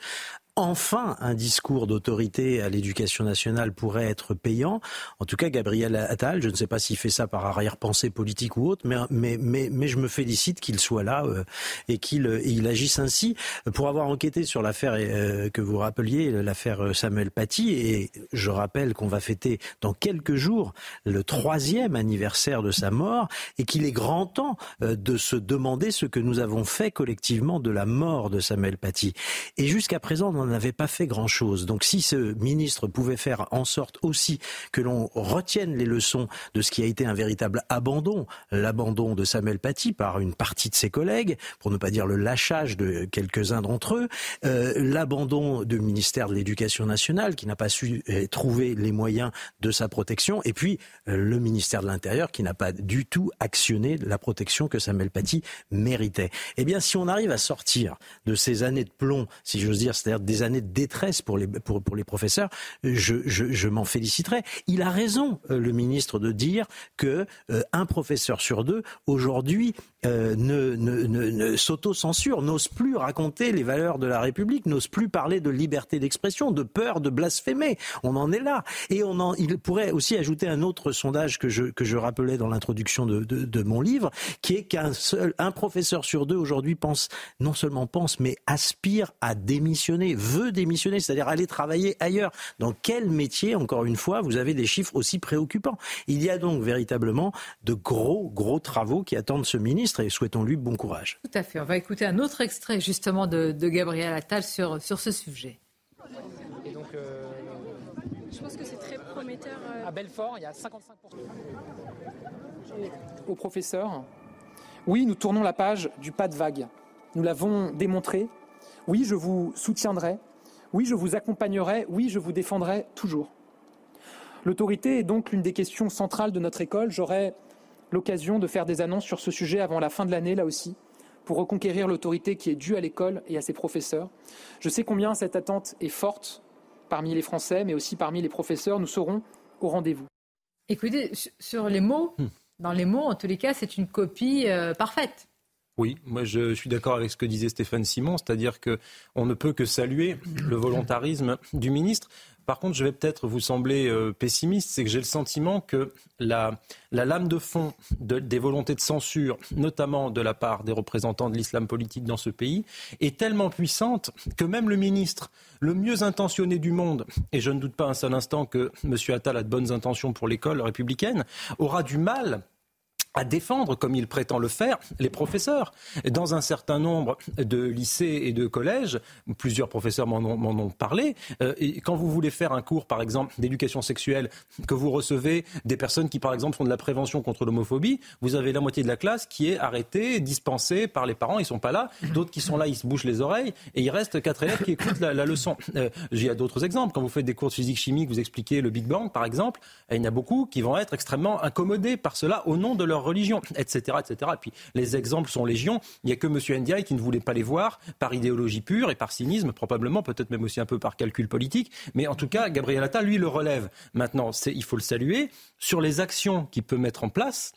enfin un discours d'autorité à l'éducation nationale pourrait être payant. En tout cas, Gabriel Attal, je ne sais pas s'il fait ça par arrière-pensée politique ou autre, mais, mais, mais, mais je me félicite qu'il soit là euh, et qu'il euh, il agisse ainsi. Pour avoir enquêté sur l'affaire euh, que vous rappeliez, l'affaire Samuel Paty, et je rappelle qu'on va fêter dans quelques jours le troisième anniversaire de sa mort et qu'il est grand temps de se demander ce que nous avons fait collectivement de la mort de Samuel Paty. Et jusqu'à présent, n'avait pas fait grand-chose. Donc si ce ministre pouvait faire en sorte aussi que l'on retienne les leçons de ce qui a été un véritable abandon, l'abandon de Samuel Paty par une partie de ses collègues, pour ne pas dire le lâchage de quelques-uns d'entre eux, euh, l'abandon du ministère de l'Éducation nationale qui n'a pas su euh, trouver les moyens de sa protection, et puis euh, le ministère de l'Intérieur qui n'a pas du tout actionné la protection que Samuel Paty méritait. Eh bien, si on arrive à sortir de ces années de plomb, si j'ose dire, c'est-à-dire des années de détresse pour les, pour, pour les professeurs, je, je, m'en féliciterai. Il a raison, euh, le ministre, de dire que euh, un professeur sur deux, aujourd'hui, euh, ne, ne, ne, ne s'auto-censure, n'ose plus raconter les valeurs de la République, n'ose plus parler de liberté d'expression, de peur de blasphémer. On en est là. Et on en, il pourrait aussi ajouter un autre sondage que je, que je rappelais dans l'introduction de, de, de mon livre, qui est qu'un seul, un professeur sur deux aujourd'hui pense, non seulement pense, mais aspire à démissionner veut démissionner, c'est-à-dire aller travailler ailleurs. Dans quel métier, encore une fois, vous avez des chiffres aussi préoccupants? Il y a donc véritablement de gros, gros travaux qui attendent ce ministre et souhaitons-lui bon courage. Tout à fait. On va écouter un autre extrait justement de, de Gabriel Attal sur, sur ce sujet. Et donc, euh... Je pense que c'est très prometteur. Euh... À Belfort, il y a 55%. Aux professeurs, oui, nous tournons la page du pas de vague. Nous l'avons démontré oui, je vous soutiendrai. Oui, je vous accompagnerai. Oui, je vous défendrai toujours. L'autorité est donc l'une des questions centrales de notre école. J'aurai l'occasion de faire des annonces sur ce sujet avant la fin de l'année, là aussi, pour reconquérir l'autorité qui est due à l'école et à ses professeurs. Je sais combien cette attente est forte parmi les Français, mais aussi parmi les professeurs. Nous serons au rendez-vous. Écoutez, sur les mots, hmm. dans les mots, en tous les cas, c'est une copie euh, parfaite. Oui, je suis d'accord avec ce que disait Stéphane Simon, c'est-à-dire qu'on ne peut que saluer le volontarisme du ministre. Par contre, je vais peut-être vous sembler euh, pessimiste, c'est que j'ai le sentiment que la, la lame de fond de, des volontés de censure, notamment de la part des représentants de l'islam politique dans ce pays, est tellement puissante que même le ministre, le mieux intentionné du monde, et je ne doute pas un seul instant que M. Attal a de bonnes intentions pour l'école républicaine, aura du mal à défendre, comme il prétend le faire, les professeurs. Dans un certain nombre de lycées et de collèges, plusieurs professeurs m'en ont, parlé, euh, quand vous voulez faire un cours, par exemple, d'éducation sexuelle, que vous recevez des personnes qui, par exemple, font de la prévention contre l'homophobie, vous avez la moitié de la classe qui est arrêtée, dispensée par les parents, ils sont pas là, d'autres qui sont là, ils se bouchent les oreilles, et il reste quatre élèves qui écoutent la, la leçon. Euh, a d'autres exemples. Quand vous faites des cours de physique-chimie, vous expliquez le Big Bang, par exemple, il y en a beaucoup qui vont être extrêmement incommodés par cela au nom de leur religion, etc., etc. Et puis les exemples sont légion. Il n'y a que M. Ndiaye qui ne voulait pas les voir par idéologie pure et par cynisme, probablement, peut-être même aussi un peu par calcul politique. Mais en tout cas, Gabriel Attal, lui, le relève. Maintenant, il faut le saluer. Sur les actions qu'il peut mettre en place,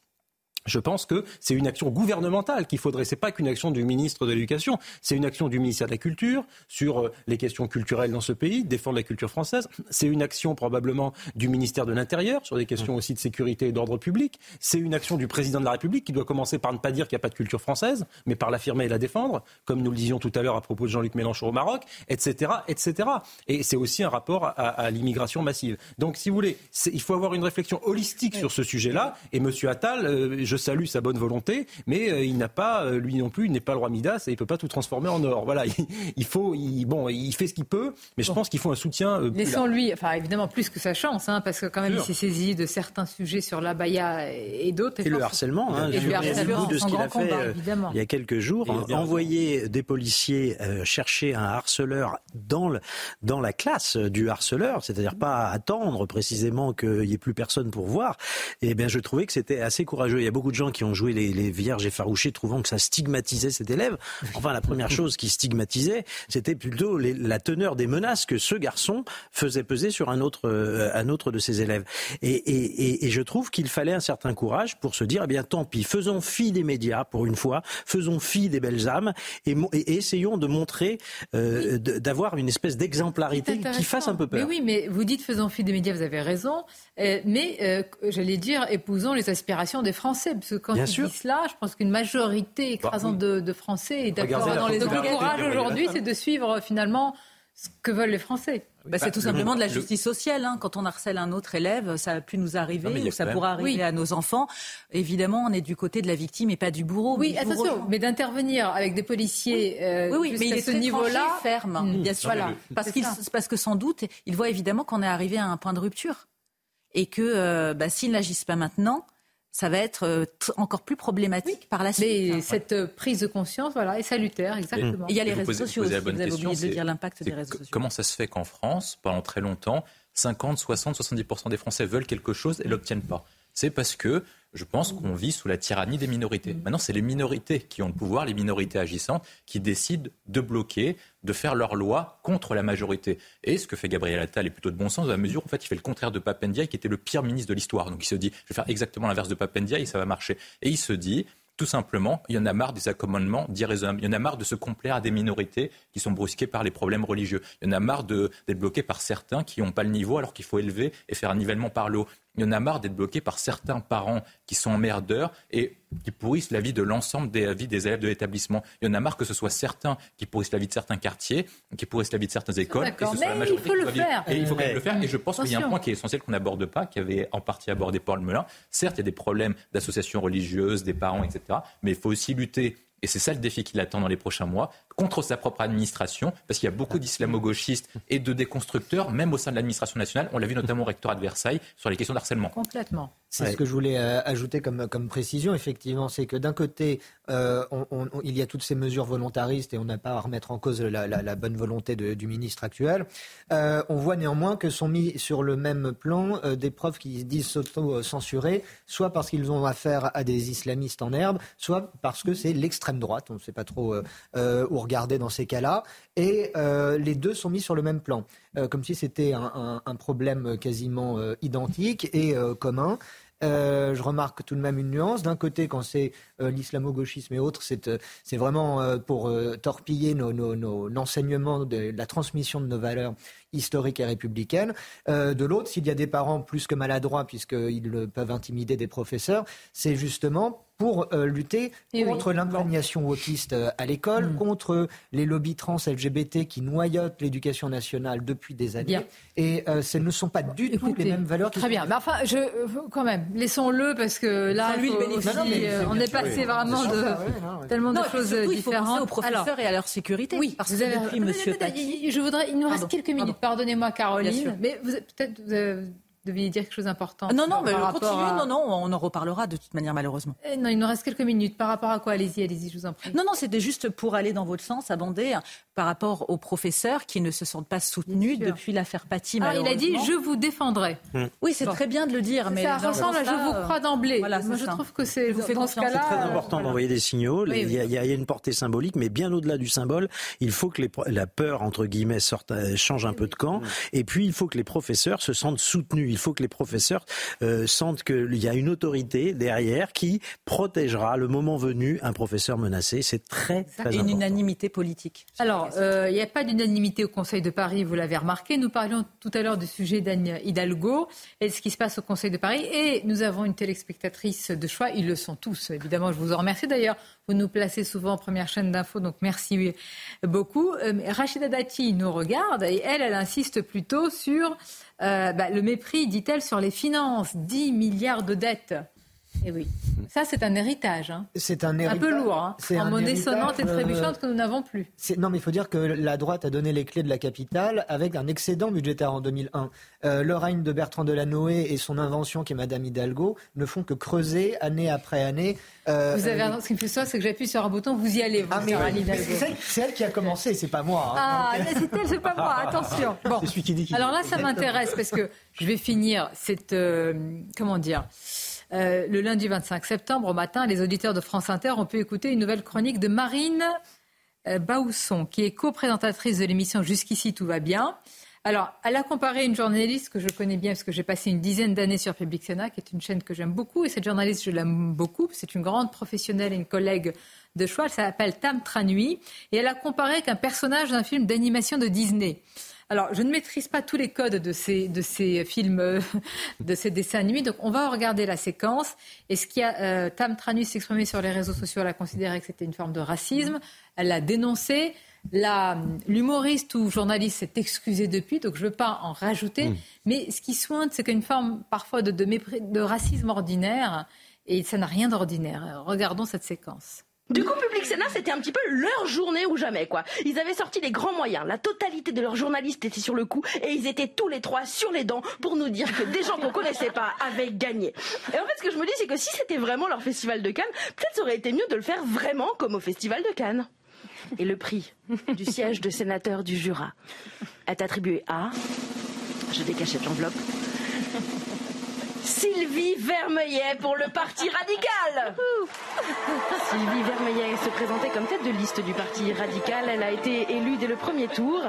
je pense que c'est une action gouvernementale qu'il faudrait. C'est pas qu'une action du ministre de l'Éducation, c'est une action du ministère de la Culture sur euh, les questions culturelles dans ce pays, défendre la culture française. C'est une action probablement du ministère de l'Intérieur sur des questions aussi de sécurité et d'ordre public. C'est une action du président de la République qui doit commencer par ne pas dire qu'il n'y a pas de culture française, mais par l'affirmer et la défendre, comme nous le disions tout à l'heure à propos de Jean-Luc Mélenchon au Maroc, etc., etc. Et c'est aussi un rapport à, l'immigration massive. Donc, si vous voulez, il faut avoir une réflexion holistique sur ce sujet-là. Et M. Attal, euh, je salue sa bonne volonté, mais euh, il n'a pas, euh, lui non plus, il n'est pas le roi Midas et il peut pas tout transformer en or. Voilà, il, faut, il, bon, il fait ce qu'il peut, mais je pense qu'il faut un soutien. Euh, Laissons-lui, enfin évidemment plus que sa chance, hein, parce que quand même il s'est saisi de certains sujets sur l'abaya et d'autres. Et, le harcèlement, hein, et le harcèlement, de ce qu'il a fait il y a quelques jours, envoyer des policiers chercher un harceleur dans le, dans la classe du harceleur, c'est-à-dire pas attendre précisément qu'il n'y ait plus personne pour voir. Et eh bien je trouvais que c'était assez courageux. Il y a beaucoup de gens qui ont joué les, les vierges effarouchées, trouvant que ça stigmatisait cet élève. Enfin, la première chose qui stigmatisait, c'était plutôt la teneur des menaces que ce garçon faisait peser sur un autre, euh, un autre de ses élèves. Et, et, et je trouve qu'il fallait un certain courage pour se dire, eh bien, tant pis, faisons fi des médias pour une fois, faisons fi des belles âmes et, essayons de montrer, euh, d'avoir une espèce d'exemplarité qui fasse un peu peur. Mais oui, mais vous dites faisons fi des médias, vous avez raison. Euh, mais j'allais dire, épousons les aspirations des Français, parce que quand Bien sûr. cela, je pense qu'une majorité écrasante bah, de, Français est d'accord dans les. Donc le courage aujourd'hui, c'est de suivre finalement ce que veulent les Français. Bah, c'est tout simplement de la justice sociale. Hein. Quand on harcèle un autre élève, ça a pu nous arriver ou ça pourra arriver à nos enfants. Évidemment, on est du côté de la victime et pas du bourreau. Oui, attention, mais d'intervenir avec des policiers oui. oui, euh, mais il est ce niveau-là ferme, mmh. bien sûr. Voilà. Parce, qu'il, parce que sans doute, il voit évidemment qu'on est arrivé à un point de rupture et que euh, bah, s'ils n'agissent pas maintenant, ça va être euh, encore plus problématique par la suite. Mais cette euh, prise de conscience, voilà, est salutaire, exactement. il y a les réseaux sociaux aussi, vous avez oublié de dire l'impact des réseaux sociaux. Comment ça se fait qu'en France, pendant très longtemps, 50, 60, 70% des Français veulent quelque chose et l'obtiennent pas? C'est parce que je pense qu'on vit sous la tyrannie des minorités. Maintenant, c'est les minorités qui ont le pouvoir, les minorités agissantes, qui décident de bloquer, de faire leur loi contre la majorité. Et ce que fait Gabriel Attal est plutôt de bon sens, dans la mesure où en fait, il fait le contraire de Papendia, qui était le pire ministre de l'histoire. Donc il se dit, je vais faire exactement l'inverse de Papendia et ça va marcher. Et il se dit, tout simplement, il y en a marre des accommodements d'irraisonnables. Il y en a marre de se complaire à des minorités qui sont brusquées par les problèmes religieux. Il y en a marre d'être bloqués par certains qui n'ont pas le niveau alors qu'il faut élever et faire un nivellement par le haut. Il y en a marre d'être bloqué par certains parents qui sont emmerdeurs et qui pourrissent la vie de l'ensemble des vie des élèves de l'établissement. Il y en a marre que ce soit certains qui pourrissent la vie de certains quartiers, qui pourrissent la vie de certaines écoles. Et ce soit la majorité il faut le faire. Et il faut quand même le faire. Et je pense qu'il y a un point qui est essentiel qu'on n'aborde pas, qui avait en partie abordé Paul Melun. Certes, il y a des problèmes d'associations religieuses, des parents, etc. Mais il faut aussi lutter et c'est ça le défi qui l'attend dans les prochains mois, contre sa propre administration, parce qu'il y a beaucoup d'islamo-gauchistes et de déconstructeurs, même au sein de l'administration nationale. On l'a vu notamment au rectorat de Versailles sur les questions d'harcèlement. Complètement. C'est ce que je voulais euh, ajouter comme, comme précision, effectivement, c'est que d'un côté, euh, il y a toutes ces mesures volontaristes et on n'a pas à remettre en cause la, bonne volonté du ministre actuel. Euh, on voit néanmoins que sont mis sur le même plan des profs qui disent s'auto-censurer, soit parce qu'ils ont affaire à des islamistes en herbe, soit parce que c'est l'extrême droite, on ne sait pas trop où regarder dans ces cas-là. Et les deux sont mis sur le même plan, comme si c'était un, problème quasiment identique et commun. Euh, je remarque tout de même une nuance. D'un côté, quand c'est euh, l'islamo-gauchisme et autres, c'est euh, vraiment pour torpiller l'enseignement, de la transmission de nos valeurs historiques et républicaines. de l'autre, s'il y a des parents plus que maladroits, puisqu'ils peuvent intimider des professeurs, c'est justement pour euh, lutter contre l'imprégnation autiste euh, à l'école, mm. contre les lobbies trans LGBT qui noyotent l'éducation nationale depuis des années. Et euh, ce ne sont pas du tout les mêmes valeurs. Très bien. Mais enfin, je, quand même, laissons-le parce que là, lui, on est passé vraiment de tellement de choses différentes. aux professeurs et à leur sécurité. Oui, parce que depuis Monsieur Je voudrais, il nous reste quelques minutes. Pardonnez-moi, Caroline, mais peut-être deviez dire quelque chose d'important. Non, non, mais continue. Non, non, on en reparlera de toute manière, malheureusement. Eh non, il nous reste quelques minutes. Par rapport à quoi Allez-y, allez-y, je vous en prie. Non, non, c'était juste pour aller dans votre sens, abonder par rapport aux professeurs qui ne se sentent pas soutenus depuis l'affaire Paty. Ah, il a dit je vous défendrai. Hmm. Oui, c'est très bien de le dire, mais ça ressemble à je vous crois d'emblée. Moi, je trouve que c'est dans ce cas-là. C'est très important d'envoyer des signaux. il, y a, une portée symbolique, mais bien au-delà du symbole, il faut que la peur entre guillemets sorte, change un peu de camp. Et puis, il faut que les professeurs se sentent soutenus Il faut que les professeurs euh, sentent qu'il y a une autorité derrière qui protégera le moment venu un professeur menacé. C'est très, très important. Une unanimité politique. Alors, euh, il n'y a pas d'unanimité au Conseil de Paris, vous l'avez remarqué. Nous parlions tout à l'heure du sujet d'Anne Hidalgo et de ce qui se passe au Conseil de Paris. Et nous avons une téléspectatrice de choix. Ils le sont tous, évidemment. Je vous en remercie d'ailleurs. Vous nous placez souvent en première chaîne d'infos, donc merci beaucoup. Euh, Rachida Dati nous regarde et elle, elle insiste plutôt sur euh, bah, le mépris, dit-elle, sur les finances. 10 milliards de dettes. Et eh oui, ça c'est un héritage. Hein. C'est un héritage. Un peu lourd, hein. en monnaie sonnante et trébuchante que nous n'avons plus. Non, mais il faut dire que la droite a donné les clés de la capitale avec un excédent budgétaire en 2001. Euh, le règne de Bertrand Delanoë et son invention qui est Madame Hidalgo ne font que creuser année après année. Euh, vous avez raison, ce qui me fait ça, c'est que j'appuie sur un bouton, vous y allez, vous, ah, C'est elle, qui a commencé, c'est pas moi. Hein. Ah, n'hésitez, c'est pas moi, attention. Bon. C'est celui qui dit Alors là, ça m'intéresse parce que je vais finir cette. Euh, comment dire euh, le lundi 25 septembre au matin, les auditeurs de France Inter ont pu écouter une nouvelle chronique de Marine euh, Baousson, qui est co-présentatrice de l'émission Jusqu'ici tout va bien. Alors, elle a comparé une journaliste que je connais bien parce que j'ai passé une dizaine d'années sur Public Sénat, qui est une chaîne que j'aime beaucoup. Et cette journaliste, je l'aime beaucoup. C'est une grande professionnelle et une collègue de choix. Elle s'appelle Tam Tranui. Et elle a comparé qu'un personnage d'un film d'animation de Disney. Alors, je ne maîtrise pas tous les codes de ces, de ces films, euh, de ces dessins animés, donc on va regarder la séquence. Et ce qui a euh, Tam Tranus s'exprimé sur les réseaux sociaux, elle a considéré que c'était une forme de racisme. Elle l'a dénoncé. L'humoriste ou journaliste s'est excusé depuis, donc je ne veux pas en rajouter. Mais ce qui soigne, c'est qu'une forme parfois de, de, de racisme ordinaire, et ça n'a rien d'ordinaire. Regardons cette séquence. Du coup, Public Sénat, c'était un petit peu leur journée ou jamais, quoi. Ils avaient sorti les grands moyens. La totalité de leurs journalistes était sur le coup et ils étaient tous les trois sur les dents pour nous dire que des gens qu'on connaissait pas avaient gagné. Et en fait, ce que je me dis, c'est que si c'était vraiment leur festival de Cannes, peut-être ça aurait été mieux de le faire vraiment comme au festival de Cannes. Et le prix du siège de sénateur du Jura est attribué à... Je décachette l'enveloppe. Sylvie Vermeillet pour le Parti radical. Sylvie Vermeillet se présentait comme tête de liste du Parti radical. Elle a été élue dès le premier tour.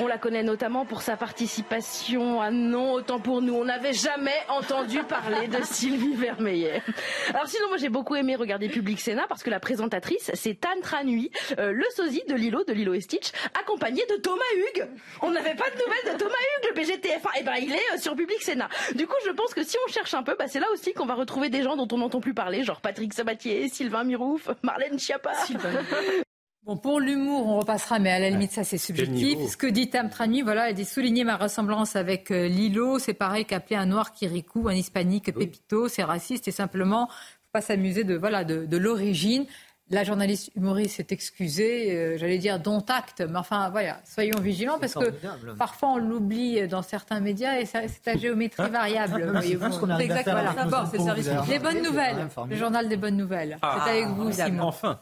On la connaît notamment pour sa participation à Non, autant pour nous. On n'avait jamais entendu parler de Sylvie Vermeillet. Alors sinon, moi j'ai beaucoup aimé regarder Public Sénat parce que la présentatrice, c'est Tan Tranui, euh, le sosie de Lilo, de Lilo et Stitch, accompagné de Thomas Hugues. On n'avait pas de nouvelles de Thomas Hugues, le BGTF1. Et eh ben il est euh, sur Public Sénat. Du coup, je pense que si on cherche un peu, bah, c'est là aussi qu'on va retrouver des gens dont on n'entend plus parler, genre Patrick Sabatier, Sylvain Mirouf, Marlène Schiappa. Bon, pour l'humour, on repassera, mais à la limite, ça c'est subjectif. Ce que dit Tam Trani, voilà, elle dit souligner ma ressemblance avec euh, Lilo, c'est pareil qu'appeler un noir Kirikou, un hispanique Pépito, c'est raciste et simplement, faut pas s'amuser de, voilà, de, de l'origine. La journaliste humoriste s'est excusée, euh, j'allais dire dont acte, mais enfin voilà, soyons vigilants parce que parfois on l'oublie dans certains médias et c'est à géométrie hein variable. D'abord, c'est le service. Les bonnes nouvelles, le journal des bonnes nouvelles. c'est avec vous, ah, Simon. Enfin.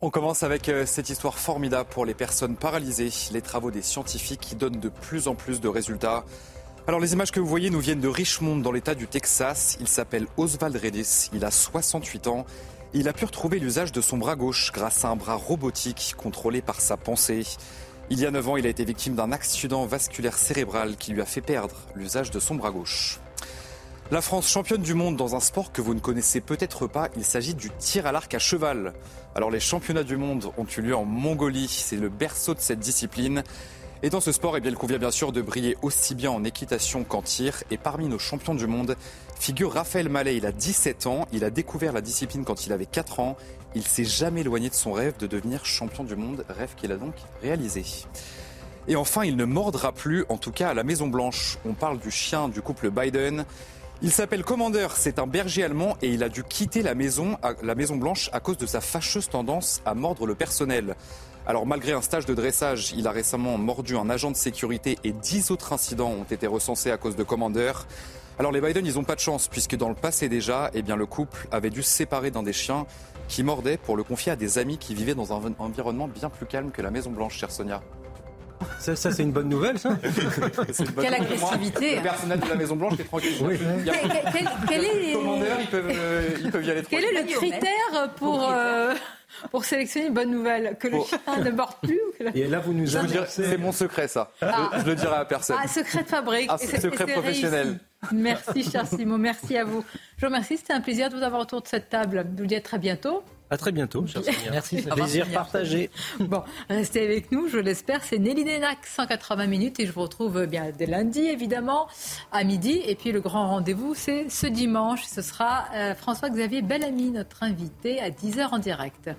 On commence avec euh, cette histoire formidable pour les personnes paralysées. Les travaux des scientifiques qui donnent de plus en plus de résultats. Alors les images que vous voyez nous viennent de Richmond dans l'état du Texas. Il s'appelle Oswald Redis, il a 68 ans. Il a pu retrouver l'usage de son bras gauche grâce à un bras robotique contrôlé par sa pensée. Il y a 9 ans, il a été victime d'un accident vasculaire cérébral qui lui a fait perdre l'usage de son bras gauche. La France championne du monde dans un sport que vous ne connaissez peut-être pas, il s'agit du tir à l'arc à cheval. Alors les championnats du monde ont eu lieu en Mongolie, c'est le berceau de cette discipline. Et dans ce sport, eh bien, il convient bien sûr de briller aussi bien en équitation qu'en tir. Et parmi nos champions du monde figure Raphaël Mallet. Il a 17 ans. Il a découvert la discipline quand il avait 4 ans. Il s'est jamais éloigné de son rêve de devenir champion du monde, rêve qu'il a donc réalisé. Et enfin, il ne mordra plus, en tout cas à la Maison Blanche. On parle du chien du couple Biden. Il s'appelle Commander, c'est un berger allemand et il a dû quitter la maison, la maison Blanche à cause de sa fâcheuse tendance à mordre le personnel. Alors malgré un stage de dressage, il a récemment mordu un agent de sécurité et dix autres incidents ont été recensés à cause de commandeurs. Alors les Biden, ils n'ont pas de chance puisque dans le passé déjà, eh bien, le couple avait dû se séparer d'un des chiens qui mordait pour le confier à des amis qui vivaient dans un environnement bien plus calme que la Maison Blanche, chère Sonia. Ça, c'est une bonne nouvelle, ça Quelle agressivité Le personnel de la Maison Blanche est tranquille. Oui. Quel, est... Les commandeurs, ils peuvent, euh, ils peuvent y aller Quel est le critère pour... Euh, pour sélectionner une bonne nouvelle, que le chien ne morde plus. Et là, vous nous C'est mon secret, ça. Ah. Je, le dirai à personne. Ah, secret de fabrique. Ah, secret professionnel. Merci, cher Simon. Merci à vous. Je vous remercie. C'était un plaisir de vous avoir autour de cette table. Je vous dis à très bientôt. À très bientôt. Merci, c'est plaisir partagé. Bon, restez avec nous, je l'espère. C'est Nelly Denac, 180 minutes, et je vous retrouve bien dès lundi, évidemment, à midi. Et puis le grand rendez-vous, c'est ce dimanche. Ce sera euh, François-Xavier Bellamy, notre invité, à 10h en direct.